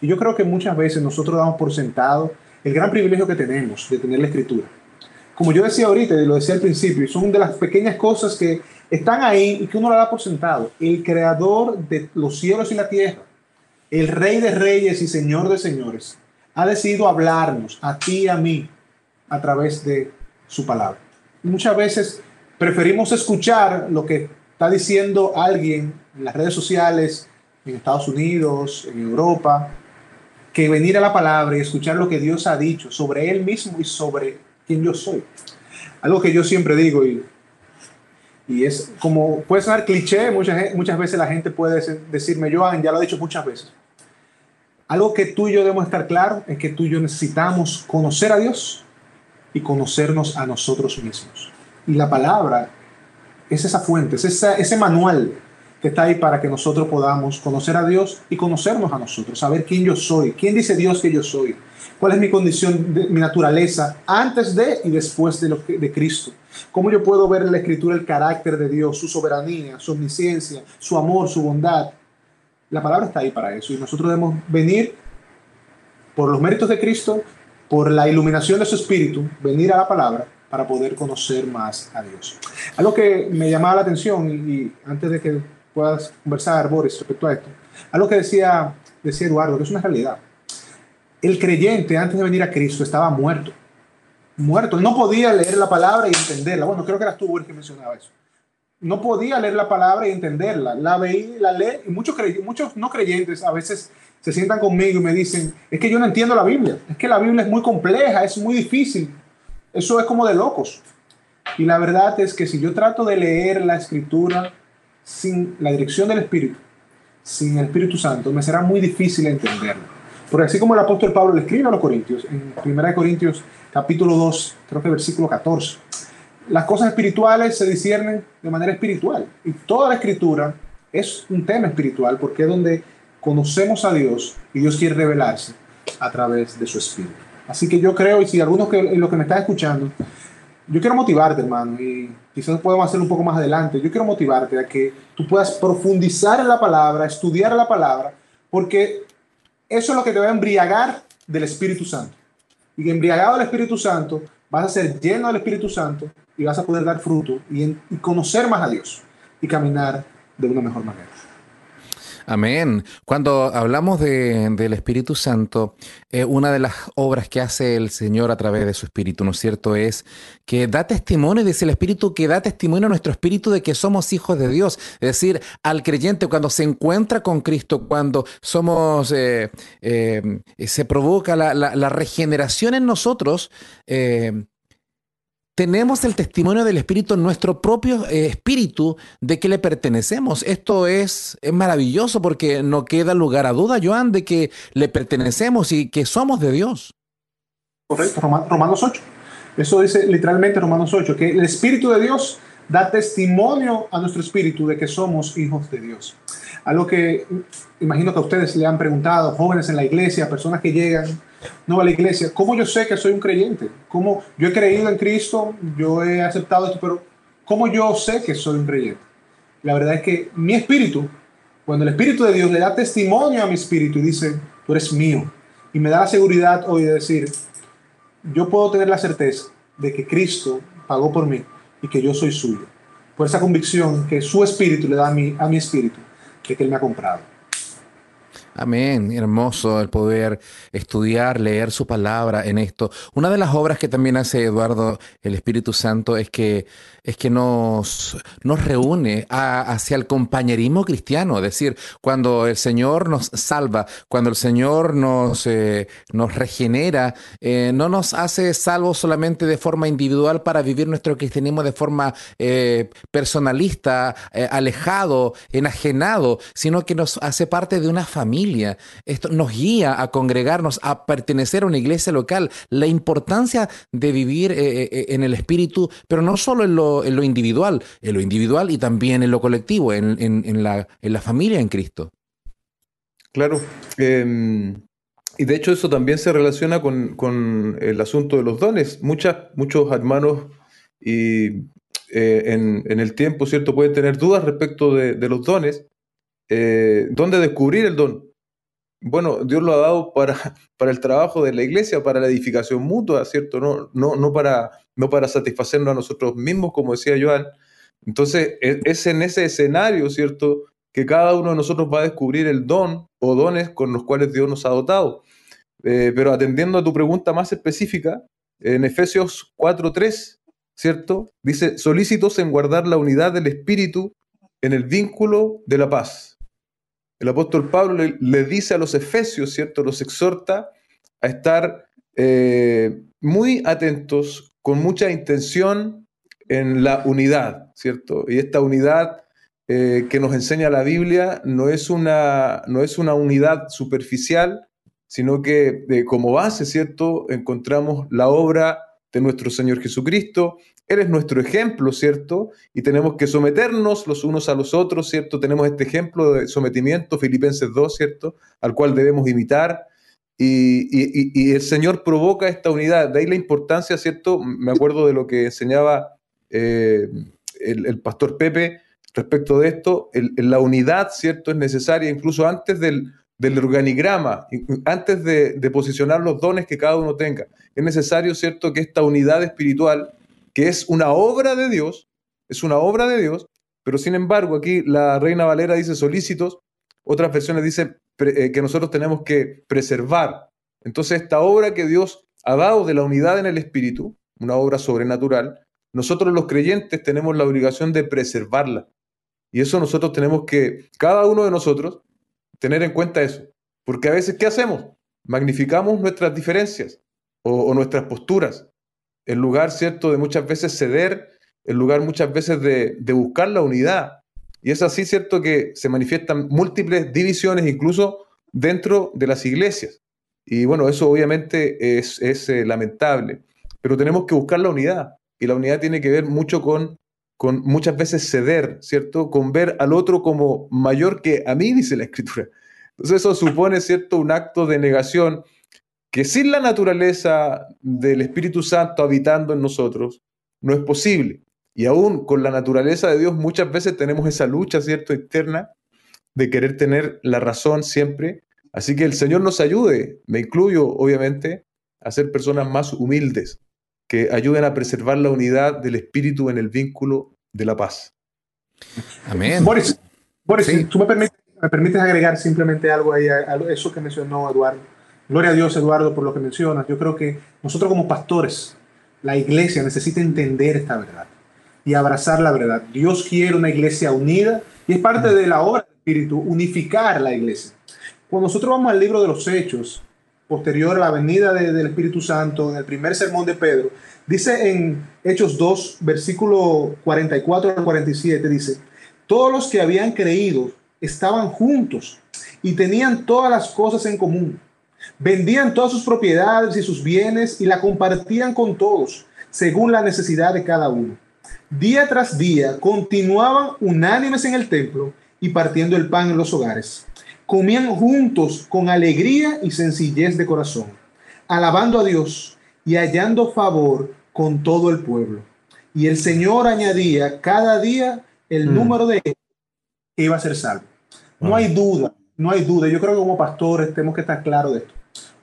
Y yo creo que muchas veces nosotros damos por sentado el gran privilegio que tenemos de tener la escritura. Como yo decía ahorita y lo decía al principio, son de las pequeñas cosas que están ahí y que uno la da por sentado. El creador de los cielos y la tierra, el rey de reyes y señor de señores, ha decidido hablarnos a ti y a mí a través de su palabra. Muchas veces preferimos escuchar lo que está diciendo alguien en las redes sociales, en Estados Unidos, en Europa, que venir a la palabra y escuchar lo que Dios ha dicho sobre Él mismo y sobre quién yo soy. Algo que yo siempre digo y, y es como puede sonar cliché, muchas, muchas veces la gente puede decirme, Joan, ya lo he dicho muchas veces. Algo que tú y yo debemos estar claro es que tú y yo necesitamos conocer a Dios y conocernos a nosotros mismos. Y la palabra es esa fuente, es ese manual que está ahí para que nosotros podamos conocer a Dios y conocernos a nosotros, saber quién yo soy, quién dice Dios que yo soy, cuál es mi condición, mi naturaleza antes de y después de, lo de Cristo, cómo yo puedo ver en la Escritura el carácter de Dios, su soberanía, su omnisciencia, su amor, su bondad. La palabra está ahí para eso y nosotros debemos venir por los méritos de Cristo por la iluminación de su espíritu, venir a la palabra para poder conocer más a Dios. Algo que me llamaba la atención, y, antes de que puedas conversar, Boris, respecto a esto, algo que decía, decía Eduardo, que es una realidad. El creyente antes de venir a Cristo estaba muerto. Muerto. No podía leer la palabra y entenderla. Bueno, creo que eras tú, Boris, que mencionaba eso. No podía leer la palabra y entenderla. La veía, la lee, muchos, muchos no creyentes a veces se sientan conmigo y me dicen, es que yo no entiendo la Biblia, es que la Biblia es muy compleja, es muy difícil, eso es como de locos. Y la verdad es que si yo trato de leer la escritura sin la dirección del Espíritu, sin el Espíritu Santo, me será muy difícil entenderlo. Porque así como el apóstol Pablo le escribe a los Corintios, en 1 Corintios capítulo 2, creo que versículo 14, las cosas espirituales se disciernen de manera espiritual. Y toda la escritura es un tema espiritual porque es donde conocemos a Dios y Dios quiere revelarse a través de su Espíritu. Así que yo creo, y si algunos que los que me están escuchando, yo quiero motivarte, hermano, y quizás podemos hacerlo un poco más adelante. Yo quiero motivarte a que tú puedas profundizar en la palabra, estudiar la palabra, porque eso es lo que te va a embriagar del Espíritu Santo. Y embriagado del Espíritu Santo, vas a ser lleno del Espíritu Santo y vas a poder dar fruto y, y conocer más a Dios y caminar de una mejor manera. Amén. Cuando hablamos del Espíritu Santo, eh, una de las obras que hace el Señor a través de su Espíritu, ¿no es cierto?, es que da testimonio, dice el Espíritu, que da testimonio a nuestro Espíritu de que somos hijos de Dios. Es decir, al creyente cuando se encuentra con Cristo, cuando somos, eh, eh, se provoca la, la, regeneración en nosotros, tenemos el testimonio del Espíritu en nuestro propio eh, espíritu de que le pertenecemos. Esto es, es, maravilloso porque no queda lugar a duda, Joan, de que le pertenecemos y que somos de Dios. Correcto, Romanos 8. Eso dice literalmente Romanos 8, que el Espíritu de Dios da testimonio a nuestro espíritu de que somos hijos de Dios. Algo que imagino que a ustedes le han preguntado, jóvenes en la iglesia, personas que llegan no a la iglesia, ¿cómo yo sé que soy un creyente? ¿Cómo yo he creído en Cristo, yo he aceptado esto, pero ¿cómo yo sé que soy un creyente? La verdad es que mi espíritu, cuando el Espíritu de Dios le da testimonio a mi espíritu y dice, tú eres mío, y me da la seguridad hoy de decir, yo puedo tener la certeza de que Cristo pagó por mí y que yo soy suyo. Por esa convicción que su espíritu le da a mi, a mi espíritu, que Él me ha comprado. Amén, hermoso el poder estudiar, leer su palabra en esto. Una de las obras que también hace Eduardo, el Espíritu Santo, es que, es que nos, nos reúne hacia el compañerismo cristiano. Es decir, cuando el Señor nos salva, cuando el Señor nos, eh, nos regenera, eh, no nos hace salvos solamente de forma individual para vivir nuestro cristianismo de forma eh, personalista, alejado, enajenado, sino que nos hace parte de una familia esto nos guía a congregarnos, a pertenecer a una iglesia local. La importancia de vivir en el espíritu, pero no solo en lo, individual, en lo individual y también en lo colectivo, en, la, familia en Cristo. Claro. Em, y de hecho eso también se relaciona con, el asunto de los dones. Muchas, muchos hermanos y, eh, en, el tiempo, ¿cierto? Pueden tener dudas respecto de, los dones. ¿Dónde descubrir el don? bueno, Dios lo ha dado para, para el trabajo de la iglesia, para la edificación mutua, ¿cierto? No, no, no, para, no para satisfacernos a nosotros mismos, como decía Joan. Entonces, e, es en ese escenario, ¿cierto? Que cada uno de nosotros va a descubrir el don o dones con los cuales Dios nos ha dotado. Eh, pero atendiendo a tu pregunta más específica, en Efesios 4.3, ¿cierto? Dice, solícitos en guardar la unidad del Espíritu en el vínculo de la paz el apóstol Pablo le, dice a los efesios, ¿cierto? Los exhorta a estar eh, muy atentos, con mucha intención en la unidad, ¿cierto? Y esta unidad eh, que nos enseña la Biblia no es una, no es una unidad superficial, sino que eh, como base, ¿cierto? Encontramos la obra de nuestro Señor Jesucristo, él es nuestro ejemplo, ¿cierto? Y tenemos que someternos los unos a los otros, ¿cierto? Tenemos este ejemplo de sometimiento, Filipenses 2, ¿cierto? Al cual debemos imitar. Y, el Señor provoca esta unidad. De ahí la importancia, ¿cierto? Me acuerdo de lo que enseñaba eh, el, pastor Pepe respecto de esto. la unidad, ¿cierto? Es necesaria incluso antes del, organigrama, antes de, de posicionar los dones que cada uno tenga. Es necesario, ¿cierto? Que esta unidad espiritual que es una obra de Dios, es una obra de Dios, pero sin embargo aquí la Reina Valera dice solícitos, otras versiones dicen que nosotros tenemos que preservar. Entonces esta obra que Dios ha dado de la unidad en el Espíritu, una obra sobrenatural, nosotros los creyentes tenemos la obligación de preservarla. Y eso nosotros tenemos que, cada uno de nosotros, tener en cuenta eso. Porque a veces, ¿qué hacemos? Magnificamos nuestras diferencias o nuestras posturas en lugar, ¿cierto?, de muchas veces ceder, en lugar muchas veces de, buscar la unidad. Y es así, ¿cierto?, que se manifiestan múltiples divisiones incluso dentro de las iglesias. Y bueno, eso obviamente es, eh, lamentable, pero tenemos que buscar la unidad. Y la unidad tiene que ver mucho con, con muchas veces ceder, ¿cierto? Con ver al otro como mayor que a mí, dice la escritura. Entonces eso supone, ¿cierto?, un acto de negación que sin la naturaleza del Espíritu Santo habitando en nosotros, no es posible. Y aún con la naturaleza de Dios muchas veces tenemos esa lucha, ¿cierto?, externa de querer tener la razón siempre. Así que el Señor nos ayude, me incluyo obviamente, a ser personas más humildes, que ayuden a preservar la unidad del Espíritu en el vínculo de la paz. Amén. Boris, Boris tú me permites, me permites, agregar simplemente algo ahí a, eso que mencionó Eduardo. Gloria a Dios, Eduardo, por lo que mencionas. Yo creo que nosotros como pastores, la iglesia necesita entender esta verdad y abrazar la verdad. Dios quiere una iglesia unida y es parte de la obra del Espíritu unificar la iglesia. Cuando nosotros vamos al libro de los Hechos, posterior a la venida del Espíritu Santo, en el primer sermón de Pedro, dice en Hechos 2, versículo 44 al 47, dice, todos los que habían creído estaban juntos y tenían todas las cosas en común. Vendían todas sus propiedades y sus bienes y la compartían con todos, según la necesidad de cada uno día tras día continuaban unánimes en el templo y partiendo el pan en los hogares. Comían juntos con alegría y sencillez de corazón, alabando a Dios y hallando favor con todo el pueblo. Y el Señor añadía cada día el mm. número de que iba a ser salvo. No hay duda, no hay duda. Yo creo que como pastores tenemos que estar claros de esto.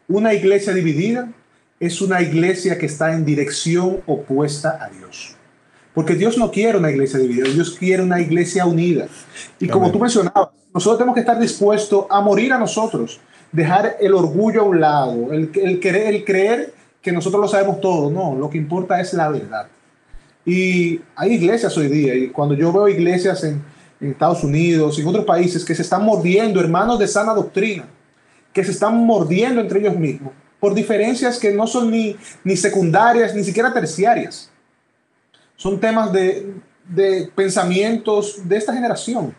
Una iglesia dividida es una iglesia que está en dirección opuesta a Dios. Porque Dios no quiere una iglesia dividida, Dios quiere una iglesia unida. Y como tú mencionabas, nosotros tenemos que estar dispuestos a morir a nosotros, dejar el orgullo a un lado, el, el, creer, el creer que nosotros lo sabemos todo. No, lo que importa es la verdad. Y hay iglesias hoy día, y cuando yo veo iglesias en, en Estados Unidos y en otros países que se están mordiendo, hermanos de sana doctrina, que se están mordiendo entre ellos mismos por diferencias que no son ni, ni secundarias, ni siquiera terciarias son temas de, pensamientos de esta generación.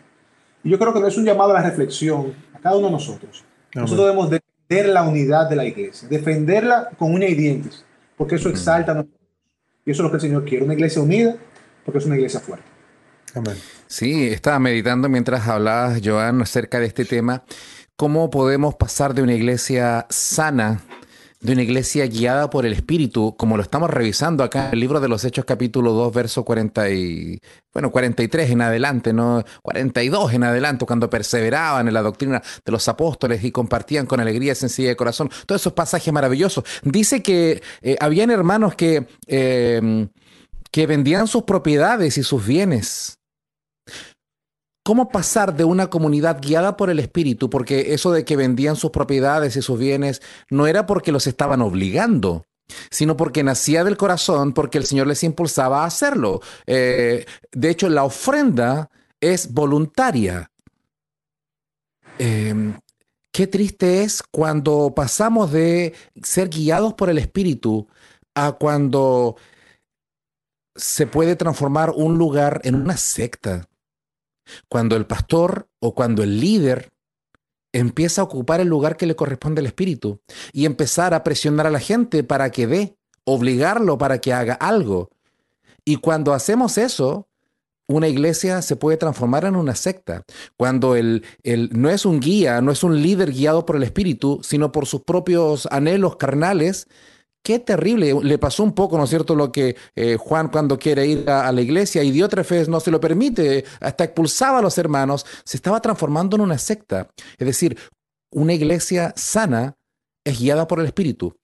Y yo creo que no es un llamado a la reflexión a cada uno de nosotros. Nosotros debemos defender la unidad de la iglesia, defenderla con uña y dientes, porque eso exalta a nosotros. Y eso es lo que el Señor quiere, una iglesia unida, porque es una iglesia fuerte. Amén. Sí, estaba meditando mientras hablabas, Joan, acerca de este tema. ¿Cómo podemos pasar de una iglesia sana de una iglesia guiada por el Espíritu, como lo estamos revisando acá en el libro de los Hechos capítulo 2, verso 40 y, bueno, 43 en adelante, ¿no? 42 en adelante, cuando perseveraban en la doctrina de los apóstoles y compartían con alegría y sencilla de corazón. Todos esos pasajes maravillosos. Dice que eh, habían hermanos que, eh, que vendían sus propiedades y sus bienes ¿Cómo pasar de una comunidad guiada por el Espíritu? Porque eso de que vendían sus propiedades y sus bienes no era porque los estaban obligando, sino porque nacía del corazón, porque el Señor les impulsaba a hacerlo. Eh, de hecho, la ofrenda es voluntaria. Em, qué triste es cuando pasamos de ser guiados por el Espíritu a cuando se puede transformar un lugar en una secta cuando el pastor o cuando el líder empieza a ocupar el lugar que le corresponde al Espíritu y empezar a presionar a la gente para que dé, obligarlo para que haga algo. Y cuando hacemos eso, una iglesia se puede transformar en una secta. Cuando el, el, no es un guía, no es un líder guiado por el Espíritu, sino por sus propios anhelos carnales, Qué terrible. Le pasó un poco, ¿no es cierto?, lo que eh, Juan cuando quiere ir a, la iglesia y no se lo permite, hasta expulsaba a los hermanos, se estaba transformando en una secta. Es decir, una iglesia sana es guiada por el Espíritu.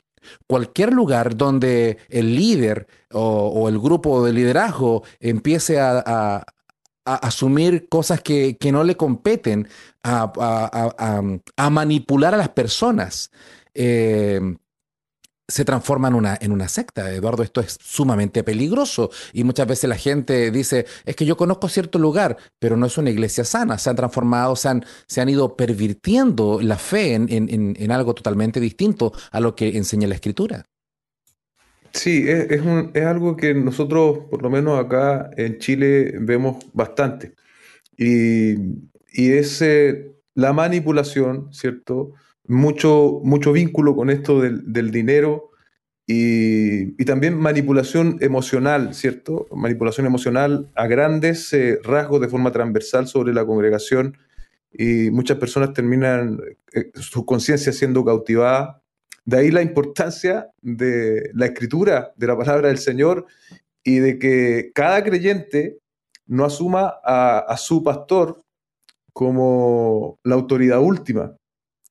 Cualquier lugar donde el líder o, el grupo de liderazgo empiece a, asumir cosas que, no le competen, a, manipular a las personas, eh, se transforma en una, en una secta. Eduardo, esto es sumamente peligroso. Y muchas veces la gente dice, es que yo conozco cierto lugar, pero no es una iglesia sana. Se han transformado, se han, se han ido pervirtiendo la fe en, en, algo totalmente distinto a lo que enseña la escritura. Sí, es, es, es algo que nosotros, por lo menos acá en Chile, vemos bastante. Y, es la manipulación, ¿cierto? Mucho, mucho vínculo con esto del, dinero y, también manipulación emocional, ¿cierto? Manipulación emocional a grandes eh, rasgos de forma transversal sobre la congregación y muchas personas terminan eh, su conciencia siendo cautivada. De ahí la importancia de la escritura, de la palabra del Señor y de que cada creyente no asuma a, su pastor como la autoridad última.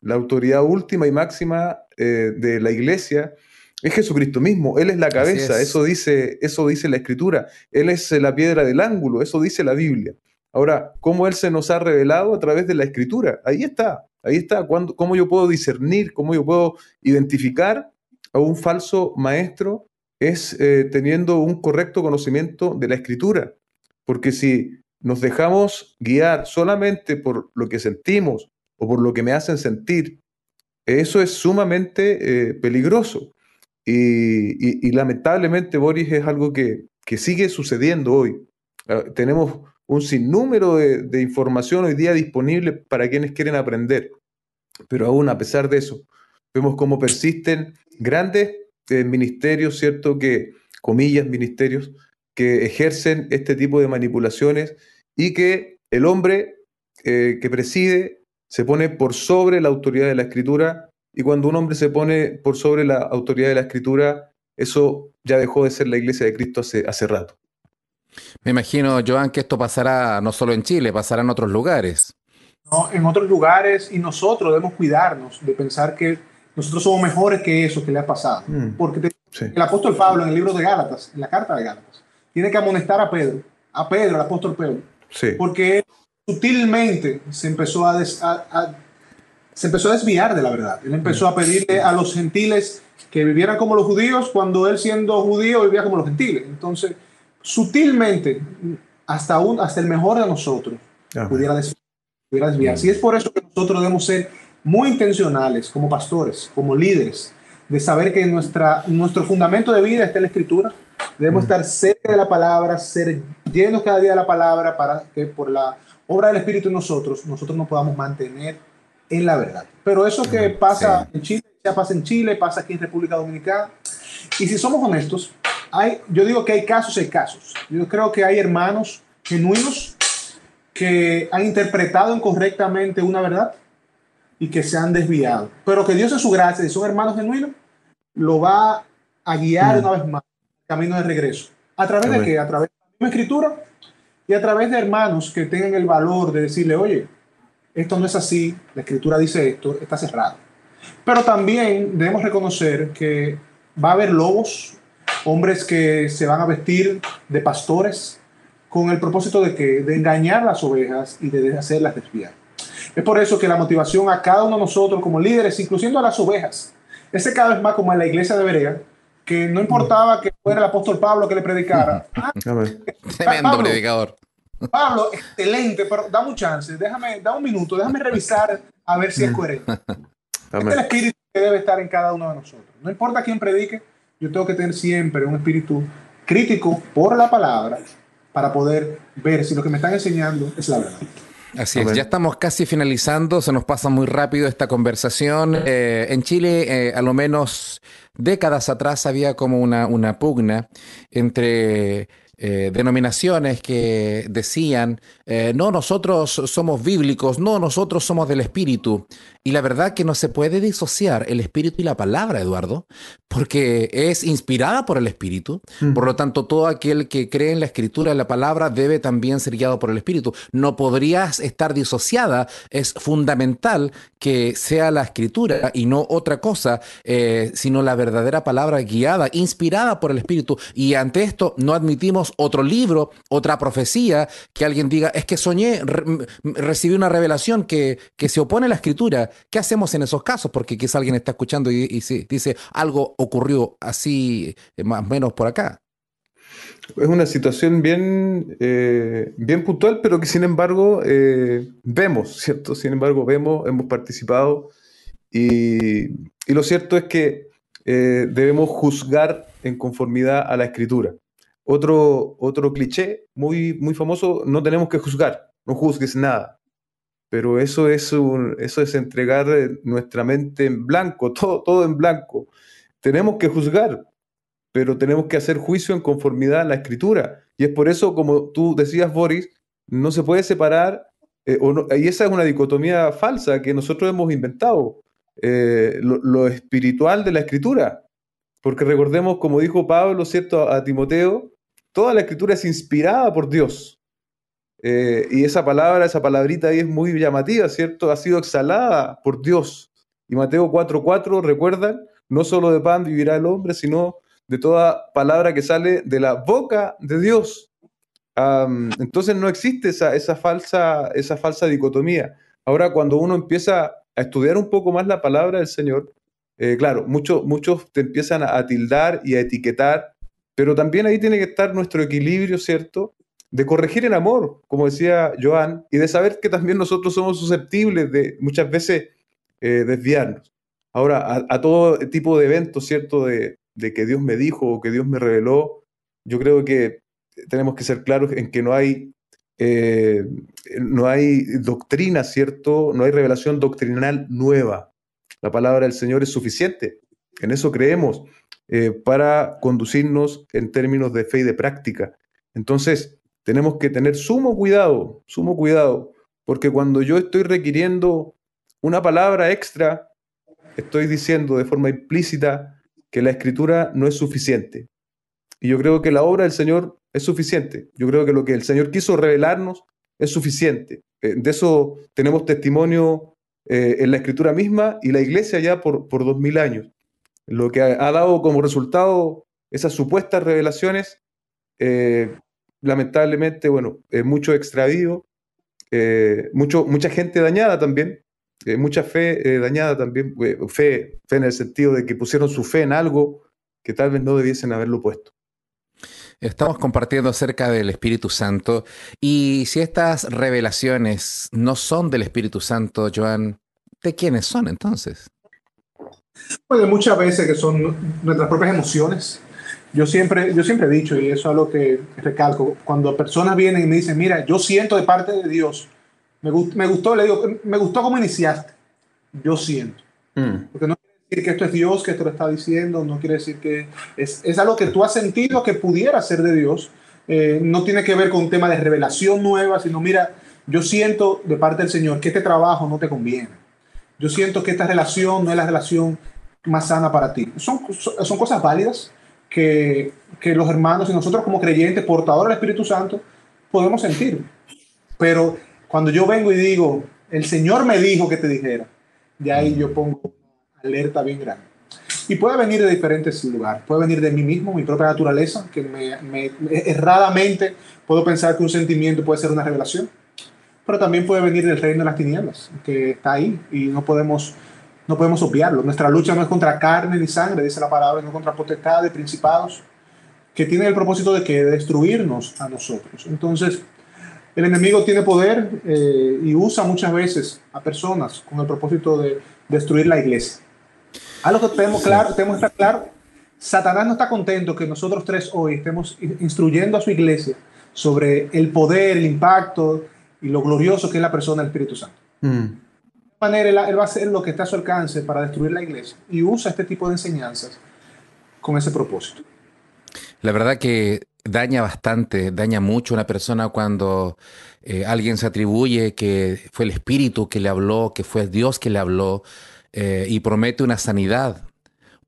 La autoridad última y máxima eh, de la iglesia es Jesucristo mismo. Él es la cabeza, Eso, dice, eso dice la escritura. Él es la piedra del ángulo, eso dice la Biblia. Ahora, ¿cómo Él se nos ha revelado a través de la escritura? Ahí está, ahí está. ¿Cómo yo puedo discernir, cómo yo puedo identificar a un falso maestro? Es eh, teniendo un correcto conocimiento de la escritura. Porque si nos dejamos guiar solamente por lo que sentimos o por lo que me hacen sentir, eso es sumamente eh, peligroso. Y, lamentablemente, Boris, es algo que, que sigue sucediendo hoy. Ah, tenemos un sinnúmero de, información hoy día disponible para quienes quieren aprender. Pero aún a pesar de eso, vemos cómo persisten grandes eh, ministerios, ¿cierto? Que, comillas, ministerios, que ejercen este tipo de manipulaciones y que el hombre eh, que preside se pone por sobre la autoridad de la escritura y cuando un hombre se pone por sobre la autoridad de la escritura, eso ya dejó de ser la iglesia de Cristo hace, hace rato. Me imagino, Joan, que esto pasará no solo en Chile, pasará en otros lugares. No, en otros lugares y nosotros debemos cuidarnos de pensar que nosotros somos mejores que eso que le ha pasado. Mm. Porque el apóstol Pablo en el libro de Gálatas, en la carta de Gálatas, tiene que amonestar a Pedro, a Pedro, el apóstol Pedro, porque sutilmente se empezó a, se empezó a desviar de la verdad. Él empezó a pedirle a los gentiles que vivieran como los judíos cuando él siendo judío vivía como los gentiles. Entonces, sutilmente, hasta, un, hasta el mejor de nosotros pudiera, desviar. Y es por eso que nosotros debemos ser muy intencionales como pastores, como líderes, de saber que nuestra, nuestro fundamento de vida está en la escritura. Debemos estar cerca de la palabra, ser llenos cada día de la palabra para que por la obra del Espíritu en nosotros, nosotros nos podamos mantener en la verdad. Pero eso que pasa en Chile, ya pasa en Chile, pasa aquí en República Dominicana. Y si somos honestos, yo digo que hay casos y casos. Yo creo que hay hermanos genuinos que han interpretado incorrectamente una verdad y que se han desviado. Pero que Dios en su gracia, si son hermanos genuinos, lo va a guiar mm. una vez más camino de regreso. ¿A través de qué? A través de la misma escritura y a través de hermanos que tengan el valor de decirle, oye, esto no es así, la escritura dice esto, está cerrado. Pero también debemos reconocer que va a haber lobos, hombres que se van a vestir de pastores con el propósito de que de engañar las ovejas y de hacerlas desviar. Es por eso que la motivación a cada uno de nosotros como líderes, incluyendo a las ovejas, es cada vez más como en la iglesia de Berea, que no importaba que fuera el apóstol Pablo que le predicara. Ah, Tremendo predicador. Pablo, excelente, pero dame un chance, déjame, da un minuto, déjame revisar a ver si es coherente. Este es el espíritu que debe estar en cada uno de nosotros. No importa quién predique, yo tengo que tener siempre un espíritu crítico por la palabra para poder ver si lo que me están enseñando es la verdad. Así es, ya estamos casi finalizando, se nos pasa muy rápido esta conversación. Eh, en Chile, eh, a lo menos décadas atrás, había como una, una pugna entre eh, denominaciones que decían, eh, no, nosotros somos bíblicos, no, nosotros somos del Espíritu. Y la verdad que no se puede disociar el Espíritu y la palabra, Eduardo, porque es inspirada por el Espíritu. Por lo tanto, todo aquel que cree en la Escritura, en la palabra, debe también ser guiado por el Espíritu. No podrías estar disociada. Es fundamental que sea la Escritura y no otra cosa, eh, sino la verdadera palabra guiada, inspirada por el Espíritu. Y ante esto no admitimos otro libro, otra profecía, que alguien diga, es que soñé, recibí una revelación que, se opone a la escritura. ¿Qué hacemos en esos casos? Porque quizá alguien está escuchando y, dice, algo ocurrió así, eh, más o menos por acá. Es una situación bien, eh, bien puntual, pero que sin embargo eh, vemos, ¿cierto? Sin embargo, vemos, hemos participado y, y lo cierto es que debemos juzgar en conformidad a la escritura. Otro, otro cliché muy, muy famoso, no tenemos que juzgar. no juzgues nada. Pero eso es, eso es entregar eh, nuestra mente en blanco, todo, todo en blanco. Tenemos que juzgar, pero tenemos que hacer juicio en conformidad a la escritura. Y es por eso, como tú decías, Boris, no se puede separar, eh, y esa es una dicotomía falsa que nosotros hemos inventado, eh, lo, espiritual de la escritura. Porque recordemos, como dijo Pablo, ¿cierto?, a, Timoteo, toda la escritura es inspirada por Dios. Eh, y esa palabra, esa palabrita ahí es muy llamativa, ¿cierto? Ha sido exhalada por Dios. Y Mateo 4:4, recuerdan, no solo de pan vivirá el hombre, sino de toda palabra que sale de la boca de Dios. entonces no existe esa, esa, falsa, esa falsa dicotomía. Ahora, cuando uno empieza a estudiar un poco más la palabra del Señor, eh, claro, muchos, muchos te empiezan a, tildar y a etiquetar, pero también ahí tiene que estar nuestro equilibrio, ¿cierto? De corregir en amor, como decía Joan, y de saber que también nosotros somos susceptibles de muchas veces eh, desviarnos. Ahora, a, todo tipo de eventos, ¿cierto? De, de que Dios me dijo o que Dios me reveló, yo creo que tenemos que ser claros en que no hay, eh, no hay doctrina, ¿cierto? No hay revelación doctrinal nueva. La palabra del Señor es suficiente. En eso creemos eh, para conducirnos en términos de fe y de práctica. Entonces, tenemos que tener sumo cuidado, sumo cuidado, porque cuando yo estoy requiriendo una palabra extra, estoy diciendo de forma implícita que la escritura no es suficiente. Y yo creo que la obra del Señor es suficiente. Yo creo que lo que el Señor quiso revelarnos es suficiente. Eh, de eso tenemos testimonio eh, en la escritura misma y la iglesia ya por, por dos mil años. Lo que ha, dado como resultado esas supuestas revelaciones, eh, lamentablemente, bueno, mucho extravío, mucho, mucha gente dañada también, eh, mucha fe eh, dañada también, eh, fe, fe en el sentido de que pusieron su fe en algo que tal vez no debiesen haberlo puesto. Estamos compartiendo acerca del Espíritu Santo y si estas revelaciones no son del Espíritu Santo, Joan, ¿de quiénes son entonces? Pues muchas veces que son nuestras propias emociones. Yo siempre, yo siempre he dicho, y eso es algo que recalco, cuando personas vienen y me dicen, mira, yo siento de parte de Dios, me, me gustó, le digo, me gustó cómo iniciaste. Yo siento. Mm. Porque no quiere decir que esto es Dios que esto lo está diciendo, no quiere decir que es, es algo que tú has sentido que pudiera ser de Dios. Eh, no tiene que ver con un tema de revelación nueva, sino mira, yo siento de parte del Señor que este trabajo no te conviene. Yo siento que esta relación no es la relación más sana para ti. Son, son cosas válidas que, que los hermanos y nosotros como creyentes, portadores del Espíritu Santo, podemos sentir. Pero cuando yo vengo y digo, el Señor me dijo que te dijera, ya ahí yo pongo alerta bien grande. Y puede venir de diferentes lugares. Puede venir de mí mismo, mi propia naturaleza, que me, erradamente puedo pensar que un sentimiento puede ser una revelación. Pero también puede venir del reino de las tinieblas, que está ahí y no podemos, no podemos obviarlo. Nuestra lucha no es contra carne ni sangre, dice la palabra, no contra potestades, principados, que tienen el propósito de que destruirnos a nosotros. Entonces, el enemigo tiene poder eh, y usa muchas veces a personas con el propósito de destruir la iglesia. Algo que tenemos claro, tenemos que estar claro, Satanás no está contento que nosotros tres hoy estemos instruyendo a su iglesia sobre el poder, el impacto y lo glorioso que es la persona del Espíritu Santo. Mm. Manera, él, él va a hacer lo que está a su alcance para destruir la iglesia y usa este tipo de enseñanzas con ese propósito. La verdad que daña bastante, daña mucho a una persona cuando eh, alguien se atribuye que fue el Espíritu que le habló, que fue Dios que le habló eh, y promete una sanidad,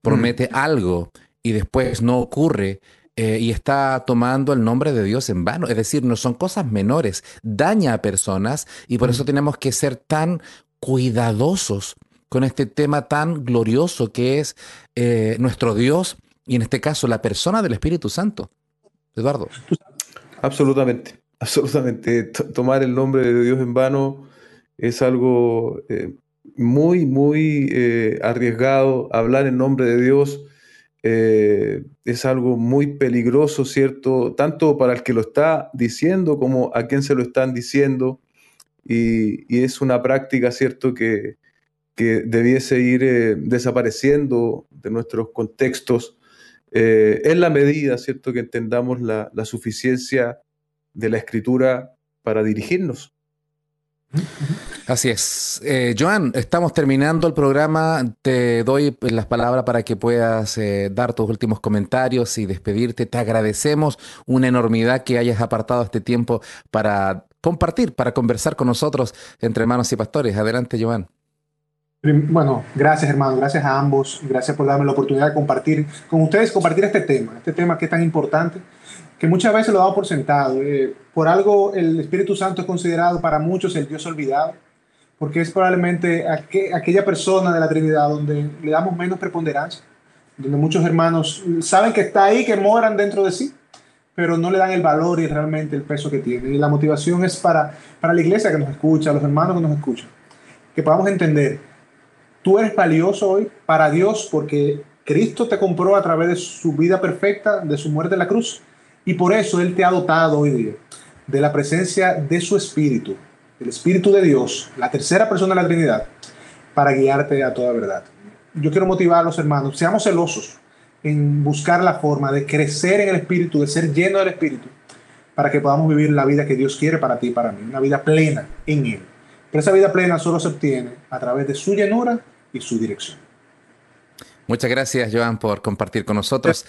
promete mm. algo y después no ocurre. Eh, y está tomando el nombre de Dios en vano. Es decir, no son cosas menores, daña a personas y por eso mm. tenemos que ser tan cuidadosos con este tema tan glorioso que es nuestro Dios y en este caso la persona del Espíritu Santo. Eduardo. Absolutamente, absolutamente. tomar el nombre de Dios en vano es algo eh, muy, muy eh, arriesgado. Hablar en nombre de Dios eh, es algo muy peligroso, ¿cierto? Tanto para el que lo está diciendo como a quien se lo están diciendo. Y, es una práctica, ¿cierto?, que, que debiese ir desapareciendo de nuestros contextos eh, en la medida, ¿cierto?, que entendamos la, suficiencia de la escritura para dirigirnos, Así es. Eh, Joan, estamos terminando el programa. Te doy las palabras para que puedas eh, dar tus últimos comentarios y despedirte. Te agradecemos una enormidad que hayas apartado este tiempo para compartir, para conversar con nosotros entre hermanos y pastores. Adelante, Joan. Bueno, gracias hermano, gracias a ambos, gracias por darme la oportunidad de compartir con ustedes, compartir este tema, este tema que es tan importante, que muchas veces lo damos por sentado. Eh, por algo el Espíritu Santo es considerado para muchos el Dios olvidado, porque es probablemente aquella persona de la Trinidad donde le damos menos preponderancia, donde muchos hermanos saben que está ahí, que moran dentro de sí, pero no le dan el valor y realmente el peso que tiene. Y la motivación es para, para la iglesia que nos escucha, los hermanos que nos escuchan, que podamos entender Tú eres valioso hoy para Dios porque Cristo te compró a través de su vida perfecta, de su muerte en la cruz. Y por eso Él te ha dotado hoy día de la presencia de su Espíritu, el Espíritu de Dios, la tercera persona de la Trinidad, para guiarte a toda verdad. Yo quiero motivar a los hermanos, seamos celosos en buscar la forma de crecer en el Espíritu, de ser lleno del Espíritu, para que podamos vivir la vida que Dios quiere para ti y para mí, una vida plena en Él. Pero esa vida plena solo se obtiene a través de su llenura y su dirección. Muchas gracias, Joan, por compartir con nosotros.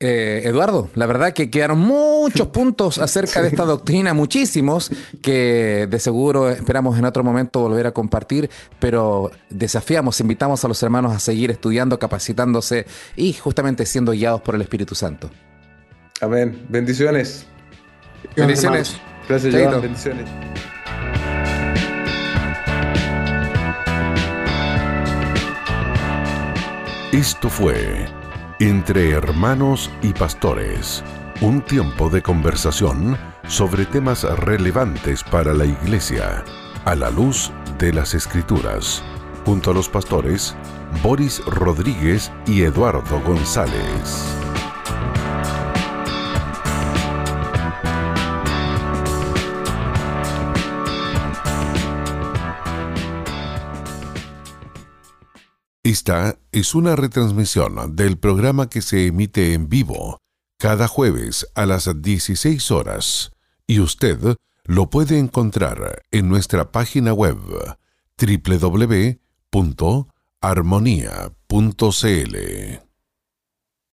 Eh, Eduardo, la verdad que quedaron muchos puntos acerca de esta doctrina, muchísimos, que de seguro esperamos en otro momento volver a compartir, pero desafiamos, invitamos a los hermanos a seguir estudiando, capacitándose y justamente siendo guiados por el Espíritu Santo. Amén. Bendiciones. Bendiciones. Gracias, Joan. Bendiciones. Esto fue Entre Hermanos y Pastores, un tiempo de conversación sobre temas relevantes para la Iglesia, a la luz de las Escrituras, junto a los pastores Boris Rodríguez y Eduardo González. Esta es una retransmisión del programa que se emite en vivo cada jueves a las 16 horas y usted lo puede encontrar en nuestra página web www.armonía.cl.